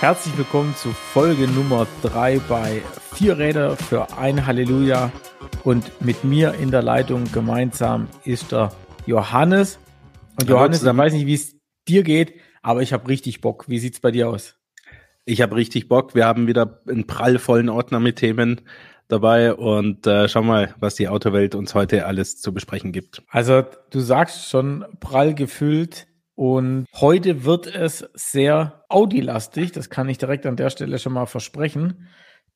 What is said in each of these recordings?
Herzlich willkommen zu Folge Nummer 3 bei Vier Räder für ein Halleluja. Und mit mir in der Leitung gemeinsam ist der Johannes. Und Johannes, ich weiß nicht, wie es dir geht, aber ich habe richtig Bock. Wie sieht's bei dir aus? Ich habe richtig Bock. Wir haben wieder einen prallvollen Ordner mit Themen dabei und äh, schau mal, was die Autowelt uns heute alles zu besprechen gibt. Also du sagst schon prall gefüllt und heute wird es sehr Audi-lastig. Das kann ich direkt an der Stelle schon mal versprechen,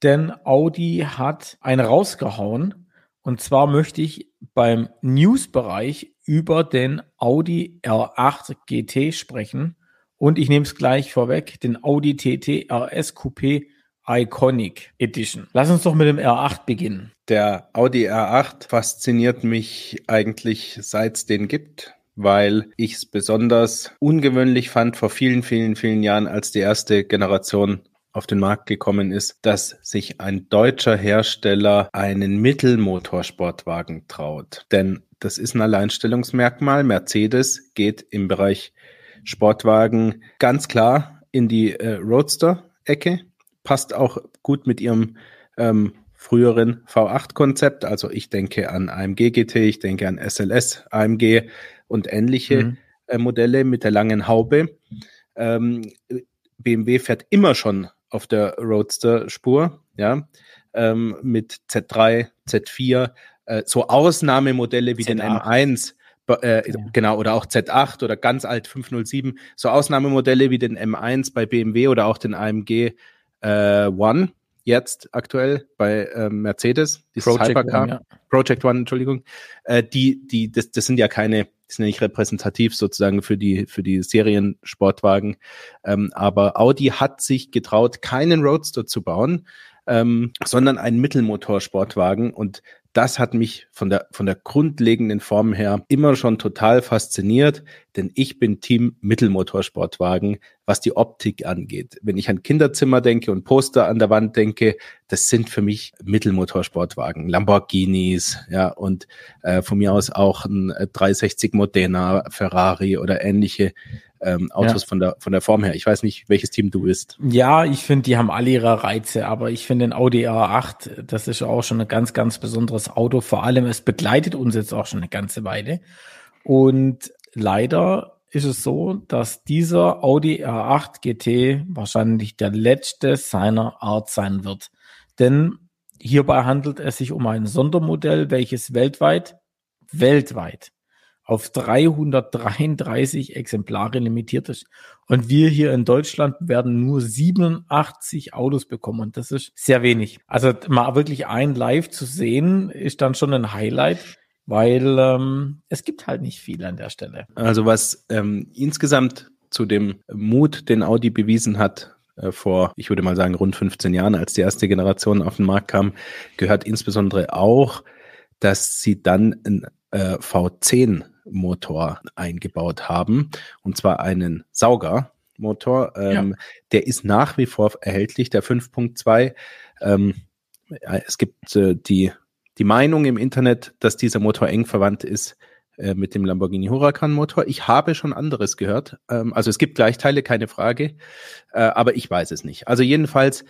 denn Audi hat einen rausgehauen. Und zwar möchte ich beim News-Bereich über den Audi R8 GT sprechen. Und ich nehme es gleich vorweg, den Audi TT RS Coupé Iconic Edition. Lass uns doch mit dem R8 beginnen. Der Audi R8 fasziniert mich eigentlich seit es den gibt, weil ich es besonders ungewöhnlich fand vor vielen, vielen, vielen Jahren, als die erste Generation auf den Markt gekommen ist, dass sich ein deutscher Hersteller einen Mittelmotorsportwagen traut. Denn das ist ein Alleinstellungsmerkmal. Mercedes geht im Bereich Sportwagen ganz klar in die äh, Roadster-Ecke passt auch gut mit ihrem ähm, früheren V8-Konzept. Also ich denke an AMG GT, ich denke an SLS, AMG und ähnliche mhm. äh, Modelle mit der langen Haube. Ähm, BMW fährt immer schon auf der Roadster-Spur, ja, ähm, mit Z3, Z4, äh, so Ausnahmemodelle wie Z8. den M1, äh, ja. genau, oder auch Z8 oder ganz alt 507, so Ausnahmemodelle wie den M1 bei BMW oder auch den AMG äh, One jetzt aktuell bei äh, Mercedes, dieses Project Hypercar, One, ja. Project One, Entschuldigung, äh, die, die, das, das sind ja keine, die sind ja nicht repräsentativ sozusagen für die, für die Seriensportwagen. Ähm, aber Audi hat sich getraut, keinen Roadster zu bauen, ähm, sondern einen Mittelmotorsportwagen und das hat mich von der, von der grundlegenden Form her immer schon total fasziniert, denn ich bin Team Mittelmotorsportwagen, was die Optik angeht. Wenn ich an Kinderzimmer denke und Poster an der Wand denke, das sind für mich Mittelmotorsportwagen, Lamborghinis, ja, und äh, von mir aus auch ein 360 Modena, Ferrari oder ähnliche ähm, Autos ja. von, der, von der Form her. Ich weiß nicht, welches Team du bist. Ja, ich finde, die haben alle ihre Reize, aber ich finde den Audi R8, das ist auch schon ein ganz, ganz besonderes Auto. Vor allem, es begleitet uns jetzt auch schon eine ganze Weile. Und leider ist es so, dass dieser Audi R8 GT wahrscheinlich der letzte seiner Art sein wird. Denn hierbei handelt es sich um ein Sondermodell, welches weltweit, weltweit auf 333 Exemplare limitiert ist. Und wir hier in Deutschland werden nur 87 Autos bekommen. Und das ist sehr wenig. Also mal wirklich ein Live zu sehen, ist dann schon ein Highlight, weil ähm, es gibt halt nicht viel an der Stelle. Also was ähm, insgesamt zu dem Mut, den Audi bewiesen hat, äh, vor, ich würde mal sagen, rund 15 Jahren, als die erste Generation auf den Markt kam, gehört insbesondere auch, dass sie dann ein äh, V10 Motor eingebaut haben, und zwar einen Saugermotor. Ähm, ja. Der ist nach wie vor erhältlich, der 5.2. Ähm, es gibt äh, die, die Meinung im Internet, dass dieser Motor eng verwandt ist äh, mit dem Lamborghini Huracan Motor. Ich habe schon anderes gehört. Ähm, also es gibt Gleichteile, keine Frage, äh, aber ich weiß es nicht. Also jedenfalls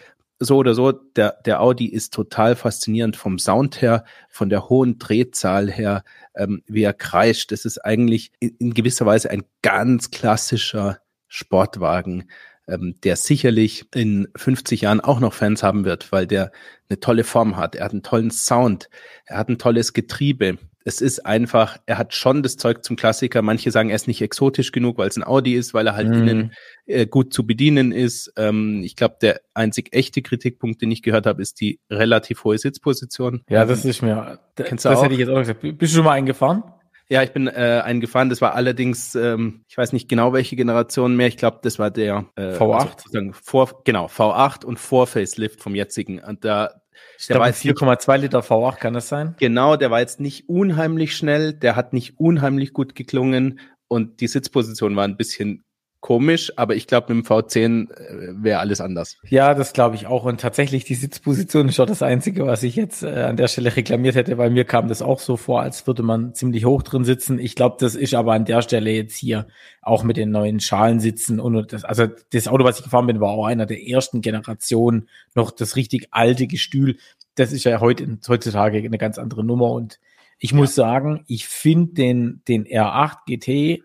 so oder so, der, der Audi ist total faszinierend vom Sound her, von der hohen Drehzahl her, ähm, wie er kreischt. Das ist eigentlich in, in gewisser Weise ein ganz klassischer Sportwagen, ähm, der sicherlich in 50 Jahren auch noch Fans haben wird, weil der eine tolle Form hat. Er hat einen tollen Sound, er hat ein tolles Getriebe, es ist einfach, er hat schon das Zeug zum Klassiker. Manche sagen, er ist nicht exotisch genug, weil es ein Audi ist, weil er halt mm. innen äh, gut zu bedienen ist. Ähm, ich glaube, der einzig echte Kritikpunkt, den ich gehört habe, ist die relativ hohe Sitzposition. Ja, das ist mir, Kennst das hätte ich jetzt auch gesagt. Bist du schon mal eingefahren? Ja, ich bin äh, eingefahren. Das war allerdings, ähm, ich weiß nicht genau welche Generation mehr. Ich glaube, das war der äh, V8. Also vor, genau, V8 und vor Facelift vom jetzigen. Und da, ich der war 4,2 Liter V8, kann das sein? Genau, der war jetzt nicht unheimlich schnell, der hat nicht unheimlich gut geklungen und die Sitzposition war ein bisschen komisch, aber ich glaube, mit dem V10 äh, wäre alles anders. Ja, das glaube ich auch. Und tatsächlich, die Sitzposition ist schon das Einzige, was ich jetzt äh, an der Stelle reklamiert hätte, weil mir kam das auch so vor, als würde man ziemlich hoch drin sitzen. Ich glaube, das ist aber an der Stelle jetzt hier auch mit den neuen Schalen sitzen. Und das, also das Auto, was ich gefahren bin, war auch einer der ersten Generationen, noch das richtig alte Gestühl. Das ist ja heute, heutzutage eine ganz andere Nummer. Und ich ja. muss sagen, ich finde den, den R8 GT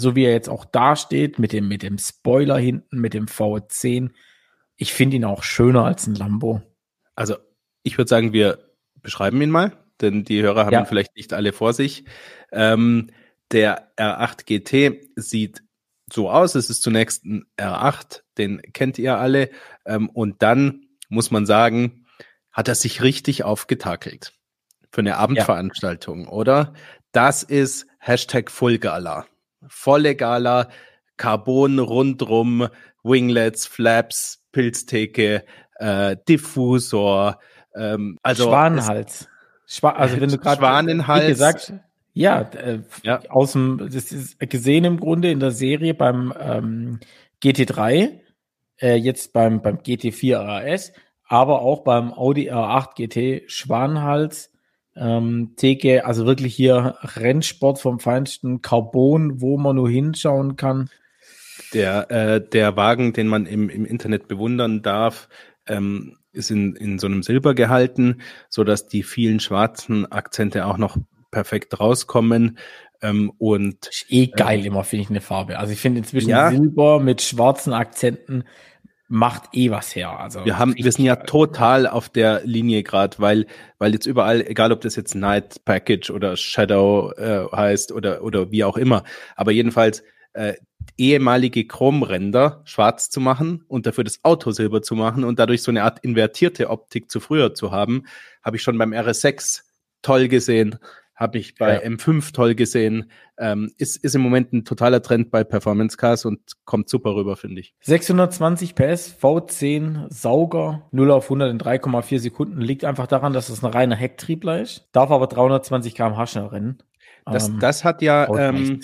so wie er jetzt auch dasteht, mit dem, mit dem Spoiler hinten, mit dem V10, ich finde ihn auch schöner als ein Lambo. Also, ich würde sagen, wir beschreiben ihn mal, denn die Hörer haben ja. ihn vielleicht nicht alle vor sich. Ähm, der R8 GT sieht so aus. Es ist zunächst ein R8, den kennt ihr alle. Ähm, und dann muss man sagen, hat er sich richtig aufgetakelt für eine Abendveranstaltung, ja. oder? Das ist Hashtag Fullgala voll Gala, Carbon rundrum, Winglets, Flaps, Pilztheke, äh, Diffusor, ähm, also Schwanenhals. Schwa also wenn du gerade Schwanenhals, wie gesagt, ja, äh, ja, aus dem, das ist gesehen im Grunde in der Serie beim ähm, GT3, äh, jetzt beim beim GT4 RS, aber auch beim Audi R8 GT Schwanenhals ähm, Theke, also wirklich hier Rennsport vom feinsten Carbon, wo man nur hinschauen kann. Der, äh, der Wagen, den man im, im Internet bewundern darf, ähm, ist in, in so einem Silber gehalten, so dass die vielen schwarzen Akzente auch noch perfekt rauskommen. Ähm, und ist eh geil äh, immer, finde ich, eine Farbe. Also ich finde inzwischen ja, Silber mit schwarzen Akzenten macht eh was her. Also wir haben, wir sind ja total auf der Linie gerade, weil, weil jetzt überall, egal ob das jetzt Night Package oder Shadow äh, heißt oder oder wie auch immer, aber jedenfalls äh, ehemalige Chromränder schwarz zu machen und dafür das Auto silber zu machen und dadurch so eine Art invertierte Optik zu früher zu haben, habe ich schon beim RS6 toll gesehen habe ich bei ja. M5 toll gesehen. Ähm, ist, ist im Moment ein totaler Trend bei Performance Cars und kommt super rüber, finde ich. 620 PS, V10, Sauger, 0 auf 100 in 3,4 Sekunden. Liegt einfach daran, dass es ein reiner Hecktriebler ist. Darf aber 320 km/h schnell rennen. Das, ähm, das hat ja, ähm,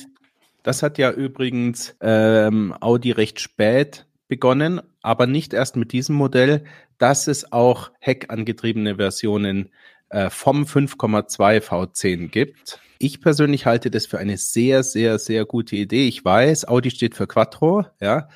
das hat ja übrigens ähm, Audi recht spät begonnen, aber nicht erst mit diesem Modell, dass es auch heckangetriebene Versionen äh, vom 5,2 V10 gibt. Ich persönlich halte das für eine sehr, sehr, sehr gute Idee. Ich weiß, Audi steht für Quattro, ja,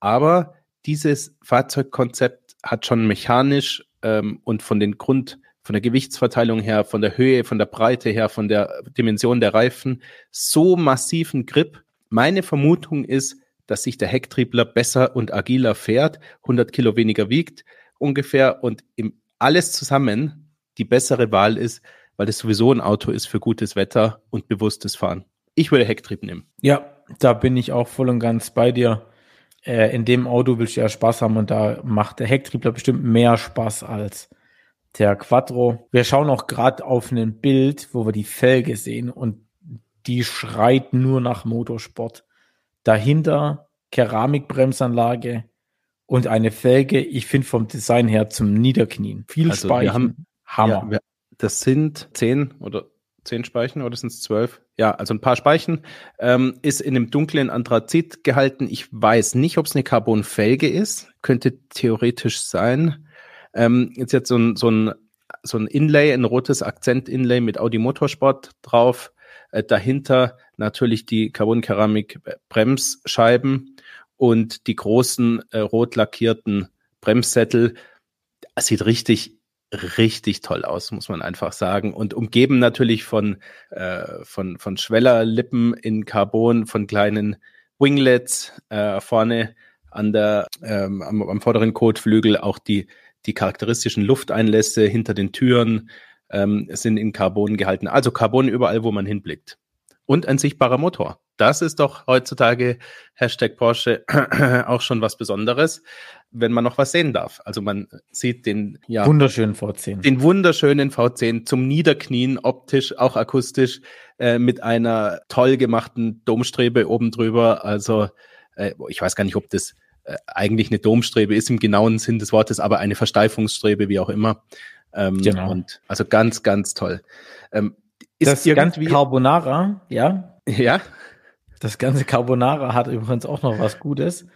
aber dieses Fahrzeugkonzept hat schon mechanisch ähm, und von den Grund, von der Gewichtsverteilung her, von der Höhe, von der Breite her, von der Dimension der Reifen so massiven Grip. Meine Vermutung ist, dass sich der Hecktriebler besser und agiler fährt, 100 Kilo weniger wiegt ungefähr und im alles zusammen die bessere Wahl ist, weil es sowieso ein Auto ist für gutes Wetter und bewusstes Fahren. Ich würde Hecktrieb nehmen. Ja, da bin ich auch voll und ganz bei dir. Äh, in dem Auto willst du ja Spaß haben und da macht der Hecktriebler bestimmt mehr Spaß als der Quattro. Wir schauen auch gerade auf ein Bild, wo wir die Felge sehen und die schreit nur nach Motorsport. Dahinter Keramikbremsanlage und eine Felge, ich finde vom Design her zum Niederknien. Viel also Speichen. Wir haben, Hammer. Ja, das sind zehn oder zehn Speichen oder sind es zwölf? Ja, also ein paar Speichen. Ähm, ist in einem dunklen Anthrazit gehalten. Ich weiß nicht, ob es eine Carbonfelge ist. Könnte theoretisch sein. Ähm, jetzt jetzt so ein, so ein, so ein Inlay, ein rotes Akzent-Inlay mit Audi Motorsport drauf. Äh, dahinter natürlich die Carbon-Keramik-Bremsscheiben und die großen äh, rot lackierten Bremssättel. Das sieht richtig richtig toll aus, muss man einfach sagen. Und umgeben natürlich von, äh, von, von Schwellerlippen in Carbon, von kleinen Winglets äh, vorne an der, ähm, am, am vorderen Kotflügel auch die, die charakteristischen Lufteinlässe hinter den Türen ähm, sind in Carbon gehalten. Also Carbon überall, wo man hinblickt. Und ein sichtbarer Motor. Das ist doch heutzutage Hashtag Porsche auch schon was Besonderes wenn man noch was sehen darf. Also man sieht den ja, wunderschönen V10. Den wunderschönen V10 zum Niederknien, optisch, auch akustisch, äh, mit einer toll gemachten Domstrebe oben drüber. Also äh, ich weiß gar nicht, ob das äh, eigentlich eine Domstrebe ist im genauen Sinn des Wortes, aber eine Versteifungsstrebe, wie auch immer. Ähm, genau. Und also ganz, ganz toll. Ähm, ist das irgendwie Carbonara, ja? Ja. Das ganze Carbonara hat übrigens auch noch was Gutes.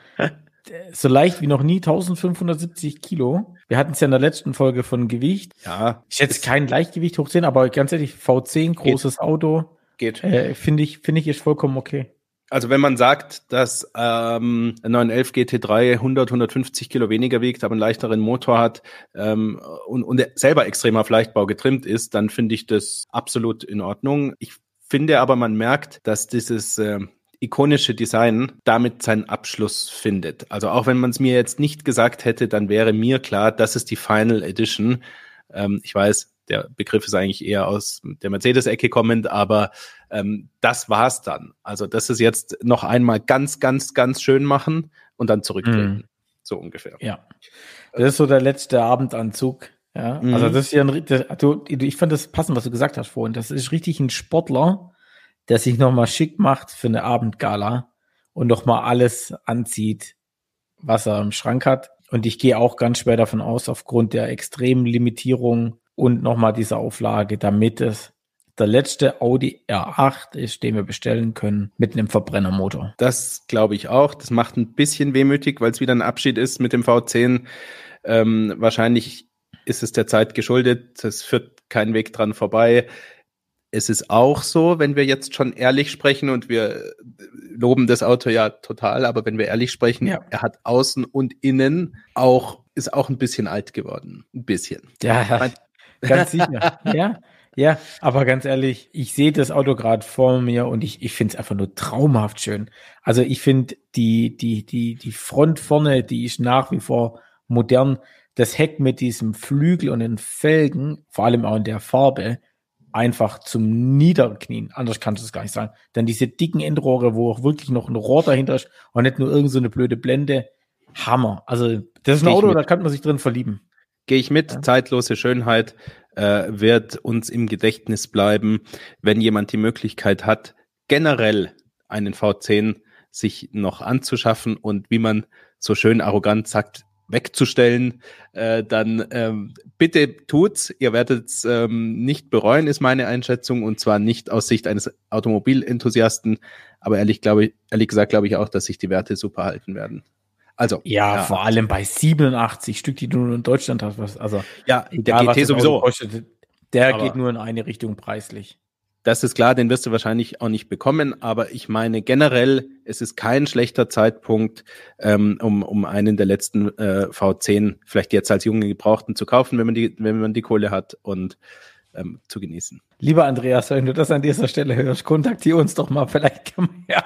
so leicht wie noch nie 1570 Kilo. Wir hatten es ja in der letzten Folge von Gewicht. Ja. Ist jetzt kein Leichtgewicht hoch 10, aber ganz ehrlich, V10, großes geht. Auto. Geht. Äh, Finde ich, finde ich ist vollkommen okay. Also wenn man sagt, dass ähm, ein 911 GT3 100, 150 Kilo weniger wiegt, aber einen leichteren Motor hat ähm, und, und selber extrem auf Leichtbau getrimmt ist, dann finde ich das absolut in Ordnung. Ich finde aber, man merkt, dass dieses äh, ikonische Design damit seinen Abschluss findet. Also auch wenn man es mir jetzt nicht gesagt hätte, dann wäre mir klar, das ist die Final Edition. Ähm, ich weiß, der Begriff ist eigentlich eher aus der Mercedes-Ecke kommend, aber ähm, das war's dann. Also das ist jetzt noch einmal ganz, ganz, ganz schön machen und dann zurücktreten. Mhm. So ungefähr. Ja. Das ist so der letzte Abendanzug. Ja, mhm. also das ist ja ein, das, du, ich fand das passend, was du gesagt hast vorhin. Das ist richtig ein Sportler, der sich nochmal schick macht für eine Abendgala und nochmal alles anzieht, was er im Schrank hat. Und ich gehe auch ganz schwer davon aus, aufgrund der extremen Limitierung und nochmal dieser Auflage, damit es der letzte Audi R8 ist, den wir bestellen können, mit einem Verbrennermotor. Das glaube ich auch. Das macht ein bisschen wehmütig, weil es wieder ein Abschied ist mit dem V10. Ähm, wahrscheinlich ist es der Zeit geschuldet. Es führt kein Weg dran vorbei es ist auch so, wenn wir jetzt schon ehrlich sprechen und wir loben das Auto ja total, aber wenn wir ehrlich sprechen, ja. er hat außen und innen auch, ist auch ein bisschen alt geworden. Ein bisschen. Ja, ganz sicher. ja. Ja, aber ganz ehrlich, ich sehe das Auto gerade vor mir und ich, ich finde es einfach nur traumhaft schön. Also ich finde die, die, die, die Front vorne, die ist nach wie vor modern. Das Heck mit diesem Flügel und den Felgen, vor allem auch in der Farbe, einfach zum Niederknien. Anders kannst du es gar nicht sagen. Denn diese dicken Endrohre, wo auch wirklich noch ein Rohr dahinter ist und nicht nur irgendeine so eine blöde Blende. Hammer. Also, das ist ein Auto, da kann man sich drin verlieben. Gehe ich mit. Ja. Zeitlose Schönheit äh, wird uns im Gedächtnis bleiben, wenn jemand die Möglichkeit hat, generell einen V10 sich noch anzuschaffen und wie man so schön arrogant sagt, wegzustellen, äh, dann ähm, bitte tut's. Ihr werdet es ähm, nicht bereuen, ist meine Einschätzung, und zwar nicht aus Sicht eines Automobilenthusiasten, aber ehrlich, glaube ich, ehrlich gesagt glaube ich auch, dass sich die Werte super halten werden. Also ja, ja, vor allem bei 87 Stück, die du nur in Deutschland hast, was also ja, der GT sowieso. Kostet, der aber geht nur in eine Richtung preislich. Das ist klar, den wirst du wahrscheinlich auch nicht bekommen, aber ich meine generell, es ist kein schlechter Zeitpunkt, ähm, um, um einen der letzten äh, V10 vielleicht jetzt als junge Gebrauchten zu kaufen, wenn man die, wenn man die Kohle hat und ähm, zu genießen. Lieber Andreas, wenn du das an dieser Stelle hörst, kontaktiere uns doch mal, vielleicht kann man ja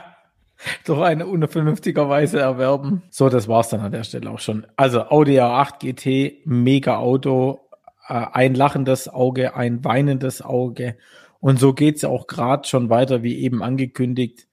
doch eine unvernünftiger Weise erwerben. So, das war's dann an der Stelle auch schon. Also Audi A8 GT, mega Auto, äh, ein lachendes Auge, ein weinendes Auge und so geht's ja auch gerade schon weiter, wie eben angekündigt,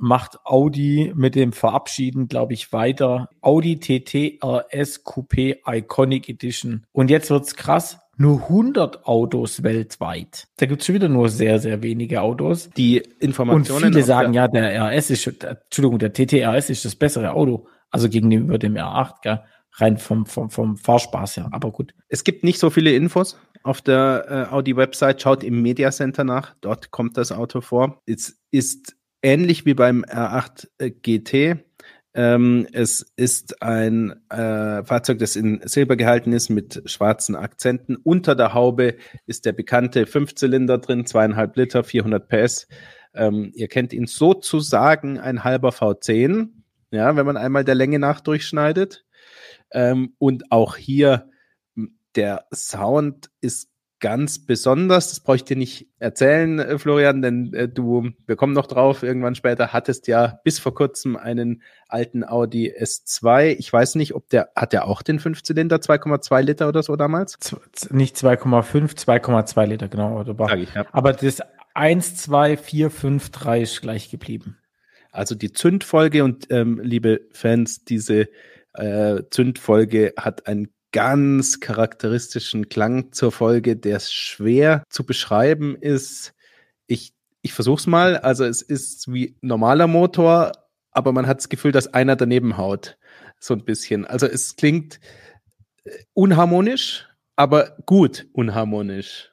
macht Audi mit dem Verabschieden, glaube ich, weiter. Audi TT RS Coupé Iconic Edition. Und jetzt wird's krass. Nur 100 Autos weltweit. Da gibt's schon wieder nur sehr, sehr wenige Autos. Die Informationen. Und viele sagen, ja, der RS ist, Entschuldigung, der TT RS ist das bessere Auto. Also gegenüber dem R8, gell? rein vom, vom, vom Fahrspaß her. Aber gut. Es gibt nicht so viele Infos auf der äh, Audi-Website. Schaut im Media Center nach. Dort kommt das Auto vor. Es ist ähnlich wie beim R8 äh, GT. Ähm, es ist ein äh, Fahrzeug, das in Silber gehalten ist mit schwarzen Akzenten. Unter der Haube ist der bekannte Fünfzylinder drin, zweieinhalb Liter, 400 PS. Ähm, ihr kennt ihn sozusagen ein halber V10, ja, wenn man einmal der Länge nach durchschneidet. Ähm, und auch hier der Sound ist ganz besonders. Das brauche ich dir nicht erzählen, äh, Florian, denn äh, du, wir kommen noch drauf, irgendwann später hattest ja bis vor kurzem einen alten Audi S2. Ich weiß nicht, ob der, hat der auch den Fünfzylinder, 2,2 Liter oder so damals? Z nicht 2,5, 2,2 Liter, genau. Aber, ich, ja. aber das 1, 2, 4, 5, 3 ist gleich geblieben. Also die Zündfolge und ähm, liebe Fans, diese äh, Zündfolge hat einen ganz charakteristischen Klang zur Folge, der schwer zu beschreiben ist. Ich, ich versuch's mal. Also es ist wie normaler Motor, aber man hat das Gefühl, dass einer daneben haut. So ein bisschen. Also es klingt äh, unharmonisch, aber gut unharmonisch.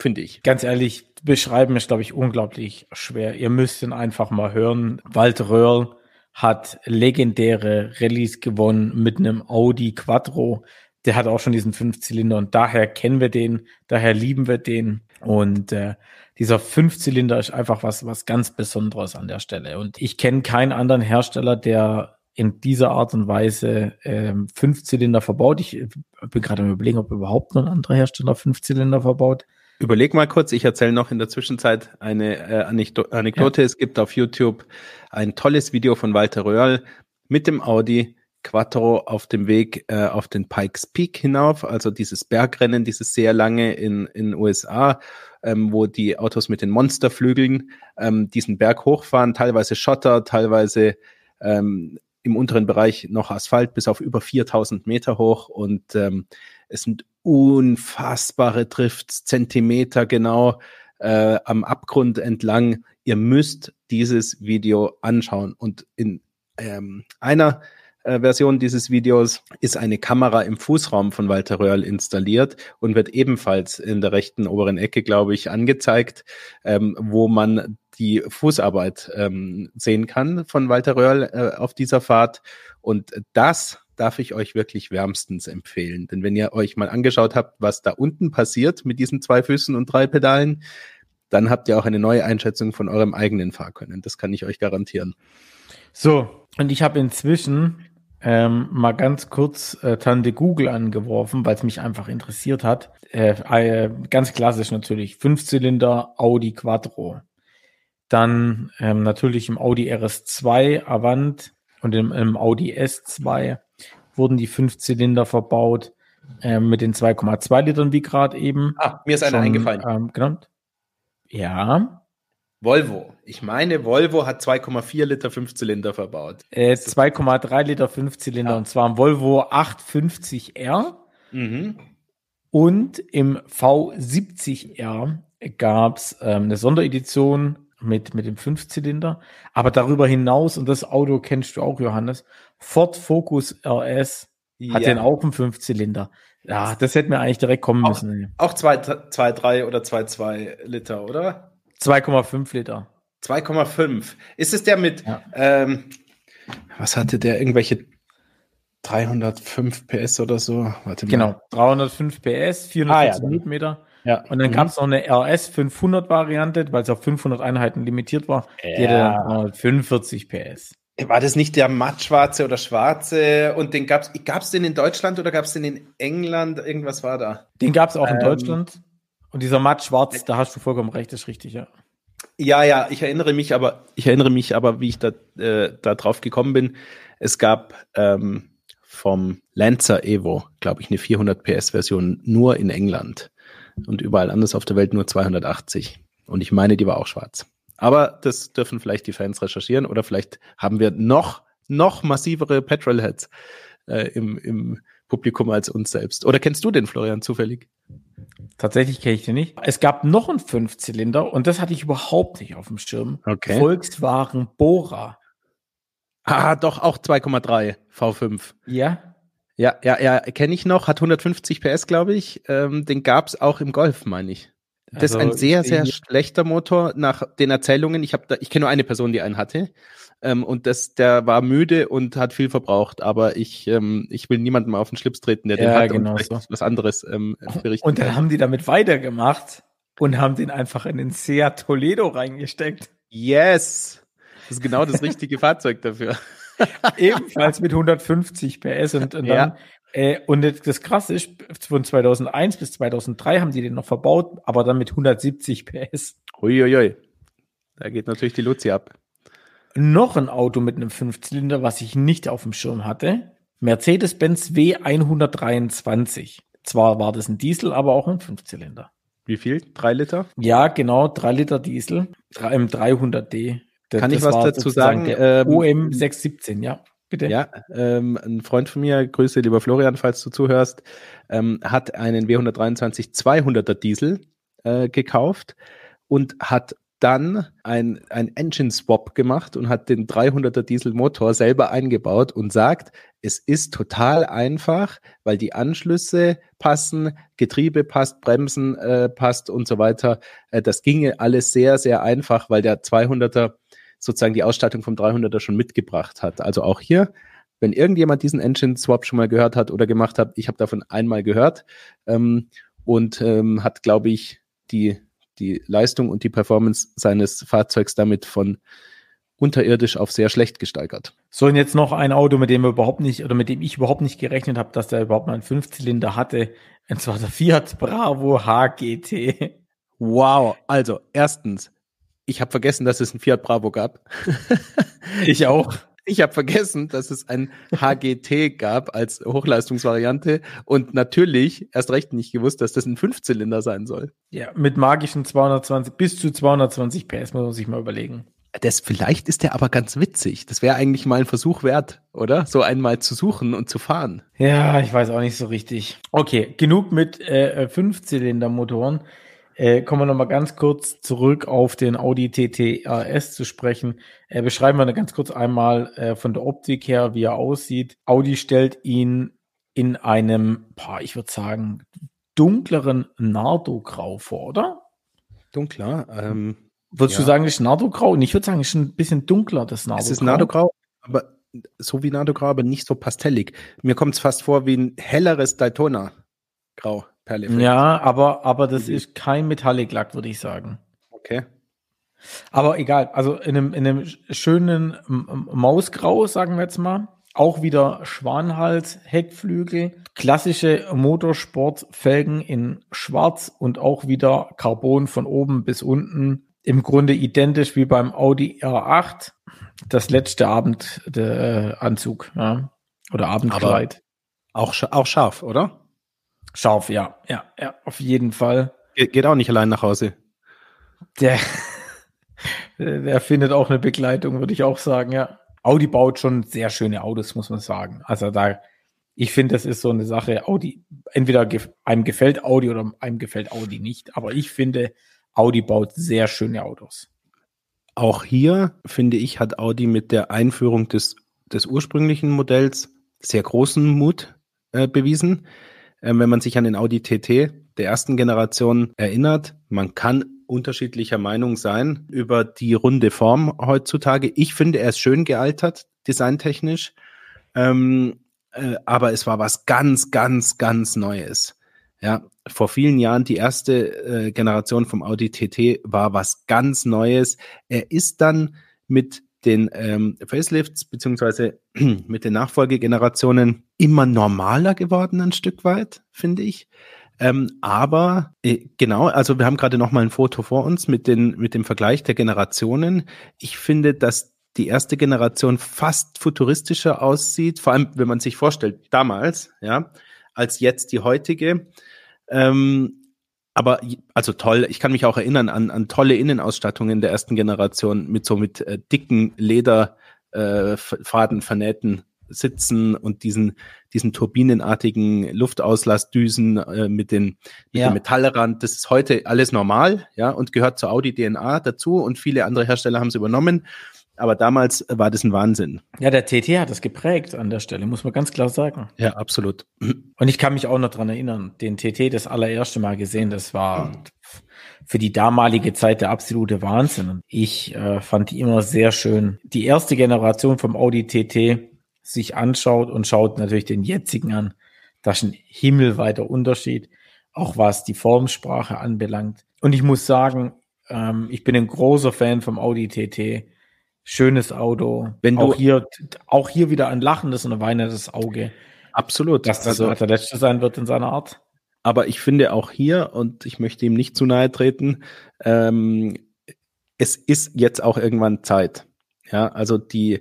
finde ich. Ganz ehrlich, beschreiben ist, glaube ich, unglaublich schwer. Ihr müsst ihn einfach mal hören. Walter Röhrl hat legendäre Rallyes gewonnen mit einem Audi Quattro. Der hat auch schon diesen Fünfzylinder und daher kennen wir den, daher lieben wir den. Und äh, dieser Fünfzylinder ist einfach was, was ganz Besonderes an der Stelle. Und ich kenne keinen anderen Hersteller, der in dieser Art und Weise ähm, Fünfzylinder verbaut. Ich äh, bin gerade am überlegen, ob überhaupt noch ein anderer Hersteller Fünfzylinder verbaut. Überleg mal kurz, ich erzähle noch in der Zwischenzeit eine äh, Anekdote. Ja. Es gibt auf YouTube ein tolles Video von Walter Röhrl mit dem Audi Quattro auf dem Weg äh, auf den Pikes Peak hinauf, also dieses Bergrennen, dieses sehr lange in in USA, ähm, wo die Autos mit den Monsterflügeln ähm, diesen Berg hochfahren, teilweise Schotter, teilweise ähm, im unteren Bereich noch Asphalt bis auf über 4000 Meter hoch und ähm, es sind unfassbare Drifts, Zentimeter genau äh, am Abgrund entlang. Ihr müsst dieses Video anschauen. Und in ähm, einer Version dieses Videos ist eine Kamera im Fußraum von Walter Röhrl installiert und wird ebenfalls in der rechten oberen Ecke, glaube ich, angezeigt, ähm, wo man die Fußarbeit ähm, sehen kann von Walter Röhrl äh, auf dieser Fahrt. Und das darf ich euch wirklich wärmstens empfehlen. Denn wenn ihr euch mal angeschaut habt, was da unten passiert mit diesen zwei Füßen und drei Pedalen, dann habt ihr auch eine neue Einschätzung von eurem eigenen Fahrkönnen. Das kann ich euch garantieren. So, und ich habe inzwischen ähm, mal ganz kurz äh, Tante Google angeworfen, weil es mich einfach interessiert hat. Äh, äh, ganz klassisch natürlich. Fünfzylinder Audi Quattro. Dann ähm, natürlich im Audi RS2 Avant und im, im Audi S2 wurden die Fünfzylinder verbaut äh, mit den 2,2 Litern wie gerade eben. Ah, mir ist einer schon, eingefallen. Ähm, genannt. Ja. Volvo. Ich meine, Volvo hat 2,4 Liter Fünfzylinder verbaut. Äh, 2,3 Liter Fünfzylinder ja. und zwar im Volvo 850R. Mhm. Und im V70R gab es ähm, eine Sonderedition mit, mit dem Fünfzylinder. Aber darüber hinaus, und das Auto kennst du auch, Johannes, Ford Focus RS ja. hat den auch einen Fünfzylinder. Ja, das hätten wir eigentlich direkt kommen auch, müssen. Auch 2,3 oder 2,2 Liter, oder? 2,5 Liter. 2,5. Ist es der mit, ja. ähm, was hatte der, irgendwelche 305 PS oder so? Warte mal. Genau, 305 PS, 450 ah, ja, Newtonmeter. Ja. Und dann mhm. gab es noch eine RS 500 Variante, weil es auf 500 Einheiten limitiert war. Ja. Die hatte dann 45 PS. War das nicht der mattschwarze oder schwarze? Und den gab's, gab's den in Deutschland oder gab's den in England? Irgendwas war da. Den gab's auch ähm, in Deutschland. Und dieser mattschwarz, da hast du vollkommen recht, ist richtig, ja. Ja, ja, ich erinnere mich aber, ich erinnere mich aber, wie ich da, äh, da drauf gekommen bin. Es gab ähm, vom Lancer Evo, glaube ich, eine 400 PS Version nur in England und überall anders auf der Welt nur 280. Und ich meine, die war auch schwarz. Aber das dürfen vielleicht die Fans recherchieren oder vielleicht haben wir noch, noch massivere Petrolheads äh, im, im Publikum als uns selbst. Oder kennst du den, Florian, zufällig? Tatsächlich kenne ich den nicht. Es gab noch einen Fünfzylinder und das hatte ich überhaupt nicht auf dem Schirm. Okay. Volkswagen Bora. Ah, doch, auch 2,3 V5. Ja. Ja, ja, ja, kenne ich noch, hat 150 PS, glaube ich. Ähm, den gab es auch im Golf, meine ich. Das also, ist ein also, sehr, sehr schlechter Motor nach den Erzählungen. Ich habe da, ich kenne nur eine Person, die einen hatte. Ähm, und das, der war müde und hat viel verbraucht. Aber ich, ähm, ich will niemandem auf den Schlips treten, der ja, den hat genau und so. was anderes ähm, berichten Und dann haben die damit weitergemacht und haben den einfach in den Seat Toledo reingesteckt. Yes! Das ist genau das richtige Fahrzeug dafür. Ebenfalls mit 150 PS und, und dann, äh, und das Krasse ist, von 2001 bis 2003 haben die den noch verbaut, aber dann mit 170 PS. Uiuiui. Da geht natürlich die Luzi ab. Noch ein Auto mit einem Fünfzylinder, was ich nicht auf dem Schirm hatte. Mercedes-Benz W123. Zwar war das ein Diesel, aber auch ein Fünfzylinder. Wie viel? Drei Liter? Ja, genau, drei Liter Diesel im 300D. Das, Kann ich was dazu sagen? Ähm, OM 617, ja. Bitte. Ja, ähm, ein Freund von mir, Grüße lieber Florian, falls du zuhörst, ähm, hat einen W123 200er Diesel äh, gekauft und hat dann ein, ein Engine Swap gemacht und hat den 300er Dieselmotor selber eingebaut und sagt, es ist total einfach, weil die Anschlüsse passen, Getriebe passt, Bremsen äh, passt und so weiter. Äh, das ginge alles sehr, sehr einfach, weil der 200er sozusagen die Ausstattung vom 300er schon mitgebracht hat. Also auch hier, wenn irgendjemand diesen Engine Swap schon mal gehört hat oder gemacht hat, ich habe davon einmal gehört ähm, und ähm, hat, glaube ich, die, die Leistung und die Performance seines Fahrzeugs damit von unterirdisch auf sehr schlecht gesteigert. So, und jetzt noch ein Auto, mit dem wir überhaupt nicht, oder mit dem ich überhaupt nicht gerechnet habe, dass der überhaupt mal einen Fünfzylinder hatte. Und zwar der Fiat Bravo HGT. Wow, also erstens, ich habe vergessen, dass es einen Fiat Bravo gab. ich auch. Ich habe vergessen, dass es ein HGT gab als Hochleistungsvariante und natürlich erst recht nicht gewusst, dass das ein Fünfzylinder sein soll. Ja, mit magischen 220 bis zu 220 PS muss man sich mal überlegen. Das vielleicht ist der aber ganz witzig. Das wäre eigentlich mal ein Versuch wert, oder? So einmal zu suchen und zu fahren. Ja, ich weiß auch nicht so richtig. Okay, genug mit äh, Fünfzylindermotoren. Äh, kommen wir nochmal ganz kurz zurück auf den Audi TT RS zu sprechen. Äh, beschreiben wir ganz kurz einmal äh, von der Optik her, wie er aussieht. Audi stellt ihn in einem, boah, ich würde sagen, dunkleren Nardo-Grau vor, oder? Dunkler. Ähm, Würdest ja. du sagen, das ist Nardo-Grau? Und ich würde sagen, es ist ein bisschen dunkler, das Nardo-Grau. Es ist Nardo-Grau, aber so wie Nardo-Grau, aber nicht so pastellig. Mir kommt es fast vor wie ein helleres Daytona-Grau. Perle. Ja, aber, aber das mhm. ist kein Metallic-Lack, würde ich sagen. Okay. Aber egal, also in einem, in einem schönen Mausgrau, sagen wir jetzt mal. Auch wieder Schwanhals, Heckflügel, klassische Motorsportfelgen in schwarz und auch wieder Carbon von oben bis unten. Im Grunde identisch wie beim Audi R8. Das letzte Abendanzug, äh, ja. Oder Abendkleid. Aber auch, auch scharf, oder? Scharf, ja, ja, ja, auf jeden Fall. Ge geht auch nicht allein nach Hause. Der, der findet auch eine Begleitung, würde ich auch sagen, ja. Audi baut schon sehr schöne Autos, muss man sagen. Also da, ich finde, das ist so eine Sache. Audi, entweder einem gefällt Audi oder einem gefällt Audi nicht. Aber ich finde, Audi baut sehr schöne Autos. Auch hier, finde ich, hat Audi mit der Einführung des, des ursprünglichen Modells sehr großen Mut äh, bewiesen. Ähm, wenn man sich an den Audi TT der ersten Generation erinnert. Man kann unterschiedlicher Meinung sein über die runde Form heutzutage. Ich finde, er ist schön gealtert, designtechnisch. Ähm, äh, aber es war was ganz, ganz, ganz Neues. Ja, vor vielen Jahren die erste äh, Generation vom Audi TT war was ganz Neues. Er ist dann mit den ähm, Facelifts beziehungsweise mit den Nachfolgegenerationen immer normaler geworden ein Stück weit, finde ich. Ähm, aber äh, genau, also wir haben gerade noch mal ein Foto vor uns mit, den, mit dem Vergleich der Generationen. Ich finde, dass die erste Generation fast futuristischer aussieht, vor allem wenn man sich vorstellt, damals, ja, als jetzt die heutige. Ähm, aber also toll, ich kann mich auch erinnern an, an tolle Innenausstattungen der ersten Generation mit so mit äh, dicken Lederfaden äh, vernähten Sitzen und diesen, diesen turbinenartigen Luftauslassdüsen äh, mit, den, mit ja. dem Metallrand. Das ist heute alles normal, ja, und gehört zur Audi DNA dazu und viele andere Hersteller haben es übernommen. Aber damals war das ein Wahnsinn. Ja, der TT hat das geprägt an der Stelle, muss man ganz klar sagen. Ja, absolut. Und ich kann mich auch noch dran erinnern, den TT das allererste Mal gesehen, das war für die damalige Zeit der absolute Wahnsinn. Und ich äh, fand die immer sehr schön. Die erste Generation vom Audi TT sich anschaut und schaut natürlich den jetzigen an. Das ist ein himmelweiter Unterschied, auch was die Formsprache anbelangt. Und ich muss sagen, ähm, ich bin ein großer Fan vom Audi TT Schönes Auto. Wenn du auch hier, auch hier wieder ein lachendes und ein weinendes Auge. Absolut. Dass das also, der letzte sein wird in seiner Art. Aber ich finde auch hier, und ich möchte ihm nicht zu nahe treten, ähm, es ist jetzt auch irgendwann Zeit. Ja, also die,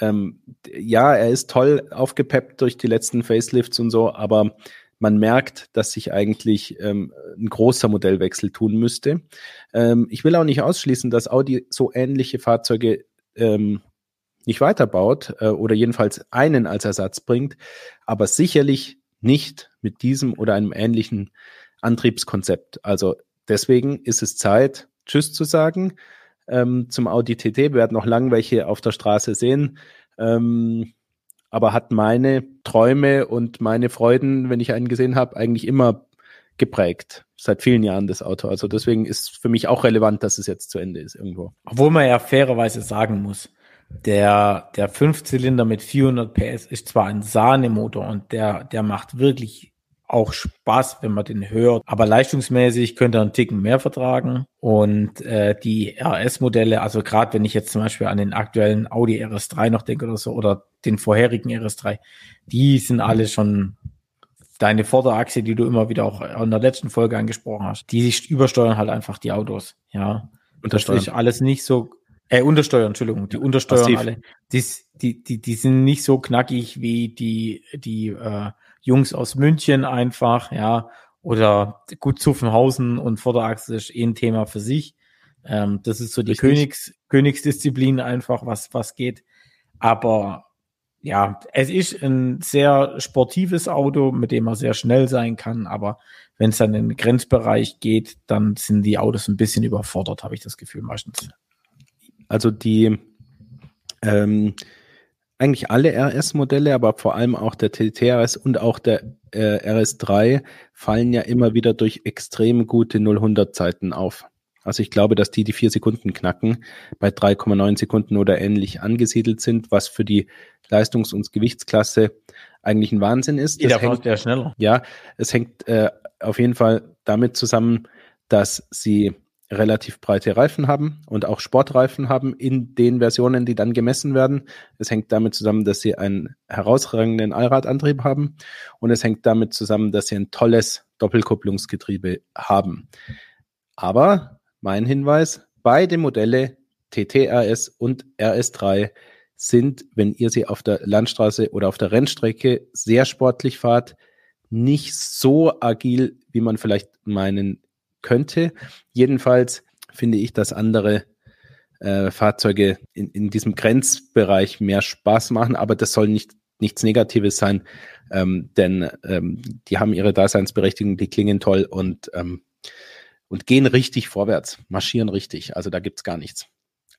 ähm, ja, er ist toll aufgepeppt durch die letzten Facelifts und so, aber man merkt, dass sich eigentlich ähm, ein großer Modellwechsel tun müsste. Ähm, ich will auch nicht ausschließen, dass Audi so ähnliche Fahrzeuge ähm, nicht weiterbaut äh, oder jedenfalls einen als Ersatz bringt, aber sicherlich nicht mit diesem oder einem ähnlichen Antriebskonzept. Also deswegen ist es Zeit, Tschüss zu sagen. ähm, zum Audi TT. Wir werden noch lang welche auf der Straße sehen. Ähm, aber hat meine Träume und meine Freuden, wenn ich einen gesehen habe, eigentlich immer geprägt. Seit vielen Jahren das Auto. Also deswegen ist für mich auch relevant, dass es jetzt zu Ende ist irgendwo. Obwohl man ja fairerweise sagen muss, der, der Fünfzylinder mit 400 PS ist zwar ein Sahnemotor und der, der macht wirklich auch Spaß, wenn man den hört. Aber leistungsmäßig könnte er einen Ticken mehr vertragen. Und äh, die RS-Modelle, also gerade wenn ich jetzt zum Beispiel an den aktuellen Audi RS3 noch denke oder so, oder den vorherigen RS3, die sind alle schon deine Vorderachse, die du immer wieder auch in der letzten Folge angesprochen hast, die übersteuern halt einfach die Autos. Ja. Und das ist alles nicht so äh, untersteuern, Entschuldigung, die untersteuern Passiv. alle. Die, die, die, die sind nicht so knackig wie die, die äh, Jungs aus München einfach, ja, oder gut Zuffenhausen und Vorderachse ist eh ein Thema für sich. Ähm, das ist so die Königs, Königsdisziplin einfach, was, was geht. Aber ja, es ist ein sehr sportives Auto, mit dem man sehr schnell sein kann, aber wenn es dann in den Grenzbereich geht, dann sind die Autos ein bisschen überfordert, habe ich das Gefühl meistens. Also die ähm, eigentlich alle RS-Modelle, aber vor allem auch der TTRS und auch der äh, RS3 fallen ja immer wieder durch extrem gute 0-100 Zeiten auf. Also ich glaube, dass die die vier Sekunden knacken, bei 3,9 Sekunden oder ähnlich angesiedelt sind, was für die Leistungs- und Gewichtsklasse eigentlich ein Wahnsinn ist. Jeder hängt ja schneller. Ja, es hängt äh, auf jeden Fall damit zusammen, dass sie relativ breite Reifen haben und auch Sportreifen haben in den Versionen, die dann gemessen werden. Es hängt damit zusammen, dass sie einen herausragenden Allradantrieb haben und es hängt damit zusammen, dass sie ein tolles Doppelkupplungsgetriebe haben. Aber mein Hinweis, beide Modelle TTRS und RS3 sind, wenn ihr sie auf der Landstraße oder auf der Rennstrecke sehr sportlich fahrt, nicht so agil, wie man vielleicht meinen könnte. Jedenfalls finde ich, dass andere äh, Fahrzeuge in, in diesem Grenzbereich mehr Spaß machen, aber das soll nicht nichts Negatives sein, ähm, denn ähm, die haben ihre Daseinsberechtigung, die klingen toll und, ähm, und gehen richtig vorwärts, marschieren richtig. Also da gibt's gar nichts.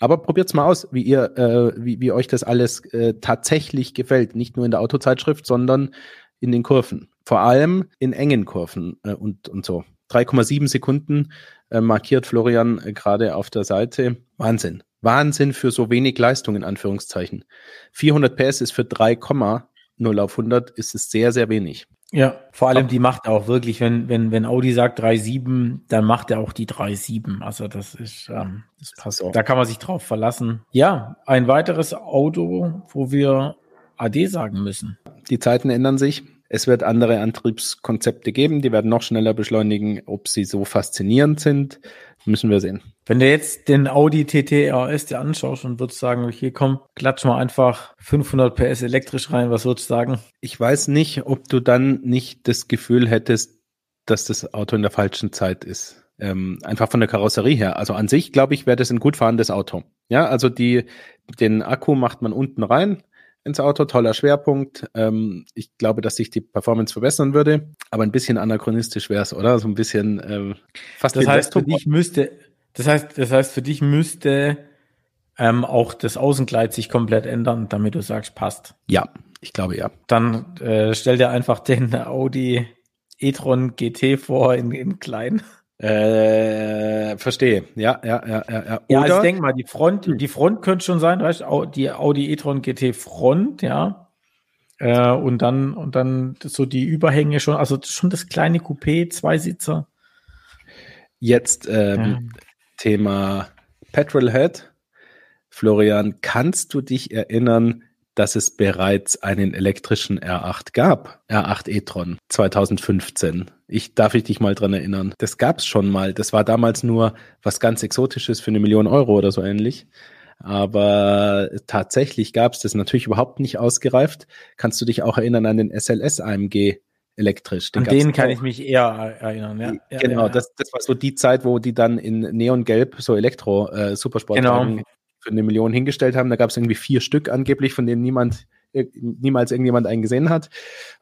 Aber probiert's mal aus, wie ihr, äh, wie, wie euch das alles äh, tatsächlich gefällt. Nicht nur in der Autozeitschrift, sondern in den Kurven. Vor allem in engen Kurven äh, und, und so. 3,7 Sekunden äh, markiert Florian äh, gerade auf der Seite. Wahnsinn. Wahnsinn für so wenig Leistung in Anführungszeichen. 400 PS ist für 3,0 auf 100 ist es sehr, sehr wenig. Ja, vor allem die macht auch wirklich, wenn, wenn, wenn Audi sagt 3,7, dann macht er auch die 3,7. Also das ist, ähm, das passt. So. Da kann man sich drauf verlassen. Ja, ein weiteres Auto, wo wir AD sagen müssen. Die Zeiten ändern sich. Es wird andere Antriebskonzepte geben, die werden noch schneller beschleunigen. Ob sie so faszinierend sind, müssen wir sehen. Wenn du jetzt den Audi TT RS dir anschaust und würdest sagen, okay, komm, klatsch mal einfach 500 PS elektrisch rein, was würdest du sagen? Ich weiß nicht, ob du dann nicht das Gefühl hättest, dass das Auto in der falschen Zeit ist. Ähm, einfach von der Karosserie her. Also an sich, glaube ich, wäre das ein gut fahrendes Auto. Ja, also die, den Akku macht man unten rein ins Auto, toller Schwerpunkt. Ähm, ich glaube, dass sich die Performance verbessern würde, aber ein bisschen anachronistisch wäre es, oder? So ein bisschen ähm, fast. Das heißt, für dich müsste, das heißt, das heißt, für dich müsste ähm, auch das Außenkleid sich komplett ändern, damit du sagst, passt. Ja, ich glaube ja. Dann äh, stell dir einfach den Audi e-tron GT vor in, in klein. Äh, verstehe. Ja, ja, ja, ja. Ja, ja also ich denke mal, die Front, die Front könnte schon sein, weißt du, die Audi e-tron GT Front, ja. Äh, und dann, und dann so die Überhänge schon, also schon das kleine Coupé, Zweisitzer. Jetzt ähm, ja. Thema Petrolhead. Florian, kannst du dich erinnern, dass es bereits einen elektrischen R8 gab, R8 e-tron 2015. Ich darf ich dich mal dran erinnern. Das gab's schon mal. Das war damals nur was ganz Exotisches für eine Million Euro oder so ähnlich. Aber tatsächlich gab's das natürlich überhaupt nicht ausgereift. Kannst du dich auch erinnern an den SLS AMG elektrisch? Den an den kann auch. ich mich eher erinnern. Ja. Genau, ja, ja. Das, das war so die Zeit, wo die dann in Neongelb so Elektro äh, Supersport genau für eine Million hingestellt haben. Da gab es irgendwie vier Stück angeblich, von denen niemand niemals irgendjemand einen gesehen hat.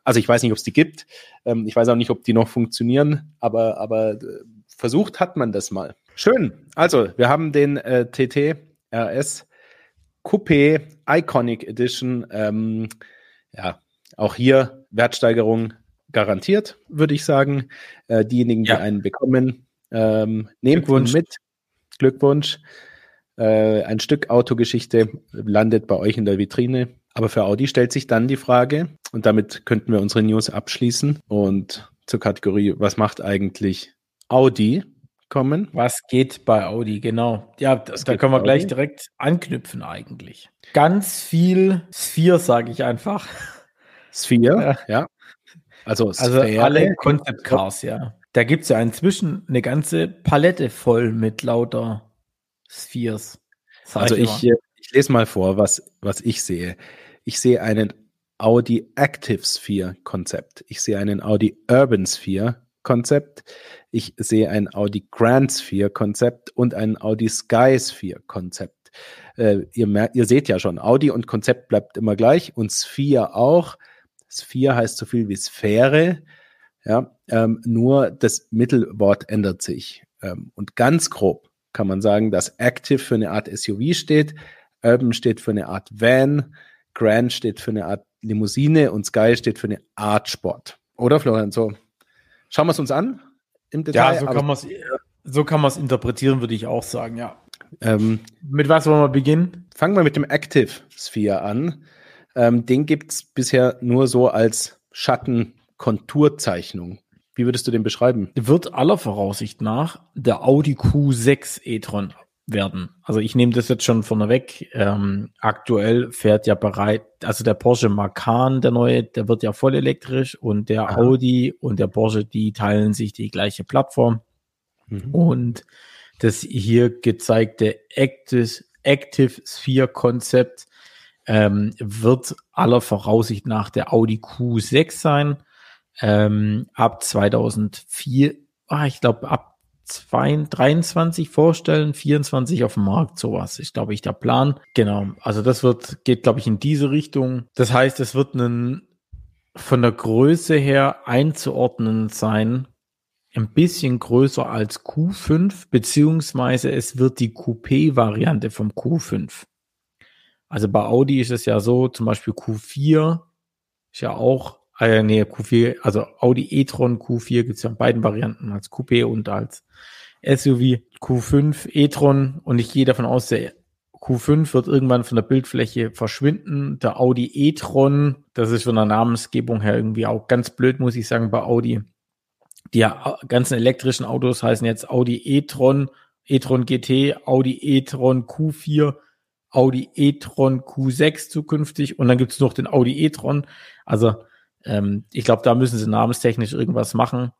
Also ich weiß nicht, ob es die gibt. Ähm, ich weiß auch nicht, ob die noch funktionieren, aber, aber äh, versucht hat man das mal. Schön. Also, wir haben den äh, TT RS Coupé Iconic Edition. Ähm, ja, auch hier Wertsteigerung garantiert, würde ich sagen. Äh, diejenigen, ja. die einen bekommen, ähm, nehmt Glückwunsch. mit. Glückwunsch. Äh, ein Stück Autogeschichte landet bei euch in der Vitrine. Aber für Audi stellt sich dann die Frage, und damit könnten wir unsere News abschließen und zur Kategorie, was macht eigentlich Audi kommen? Was geht bei Audi, genau. Ja, da, da können wir gleich Audi? direkt anknüpfen eigentlich. Ganz viel Sphere, sage ich einfach. Sphere, ja. ja. Also, also alle Concept Cars, ja. Da gibt es ja inzwischen eine ganze Palette voll mit lauter Spheres. Also ich, ich, ich lese mal vor, was, was ich sehe. Ich sehe einen Audi Active Sphere Konzept. Ich sehe einen Audi Urban Sphere Konzept. Ich sehe ein Audi Grand Sphere Konzept und ein Audi Sky Sphere Konzept. Äh, ihr, merkt, ihr seht ja schon, Audi und Konzept bleibt immer gleich und Sphere auch. Sphere heißt so viel wie Sphäre. Ja, ähm, nur das Mittelwort ändert sich. Ähm, und ganz grob kann man sagen, dass Active für eine Art SUV steht, Urban steht für eine Art Van, Grand steht für eine Art Limousine und Sky steht für eine Art Sport. Oder Florian? So, schauen wir es uns an im Detail. Ja, so kann man es so kann interpretieren, würde ich auch sagen, ja. Ähm, mit was wollen wir beginnen? Fangen wir mit dem Active Sphere an. Ähm, den gibt es bisher nur so als Schatten-Konturzeichnung. Wie würdest du den beschreiben? Wird aller Voraussicht nach der Audi Q6 e-tron werden. Also ich nehme das jetzt schon vorneweg. Ähm, aktuell fährt ja bereit, also der Porsche Macan, der neue, der wird ja voll elektrisch und der Aha. Audi und der Porsche, die teilen sich die gleiche Plattform. Mhm. Und das hier gezeigte Active, Active Sphere Konzept ähm, wird aller Voraussicht nach der Audi Q6 sein. Ähm, ab 2004, ah, ich glaube ab 22, 23 vorstellen, 24 auf dem Markt, sowas ist, glaube ich, der Plan. Genau, also das wird, geht, glaube ich, in diese Richtung. Das heißt, es wird ein von der Größe her einzuordnen sein, ein bisschen größer als Q5, beziehungsweise es wird die Coupé-Variante vom Q5. Also bei Audi ist es ja so, zum Beispiel Q4 ist ja auch, äh, nee, Q4, also Audi e-tron Q4 gibt es ja in beiden Varianten, als Coupé und als SUV. Q5 e-tron und ich gehe davon aus, der Q5 wird irgendwann von der Bildfläche verschwinden. Der Audi e-tron, das ist von der Namensgebung her irgendwie auch ganz blöd, muss ich sagen, bei Audi. Die ganzen elektrischen Autos heißen jetzt Audi e-tron, e-tron GT, Audi e-tron Q4 Audi e-tron Q6 zukünftig und dann gibt es noch den Audi e-tron. Also ähm, ich glaube, da müssen sie namenstechnisch irgendwas machen.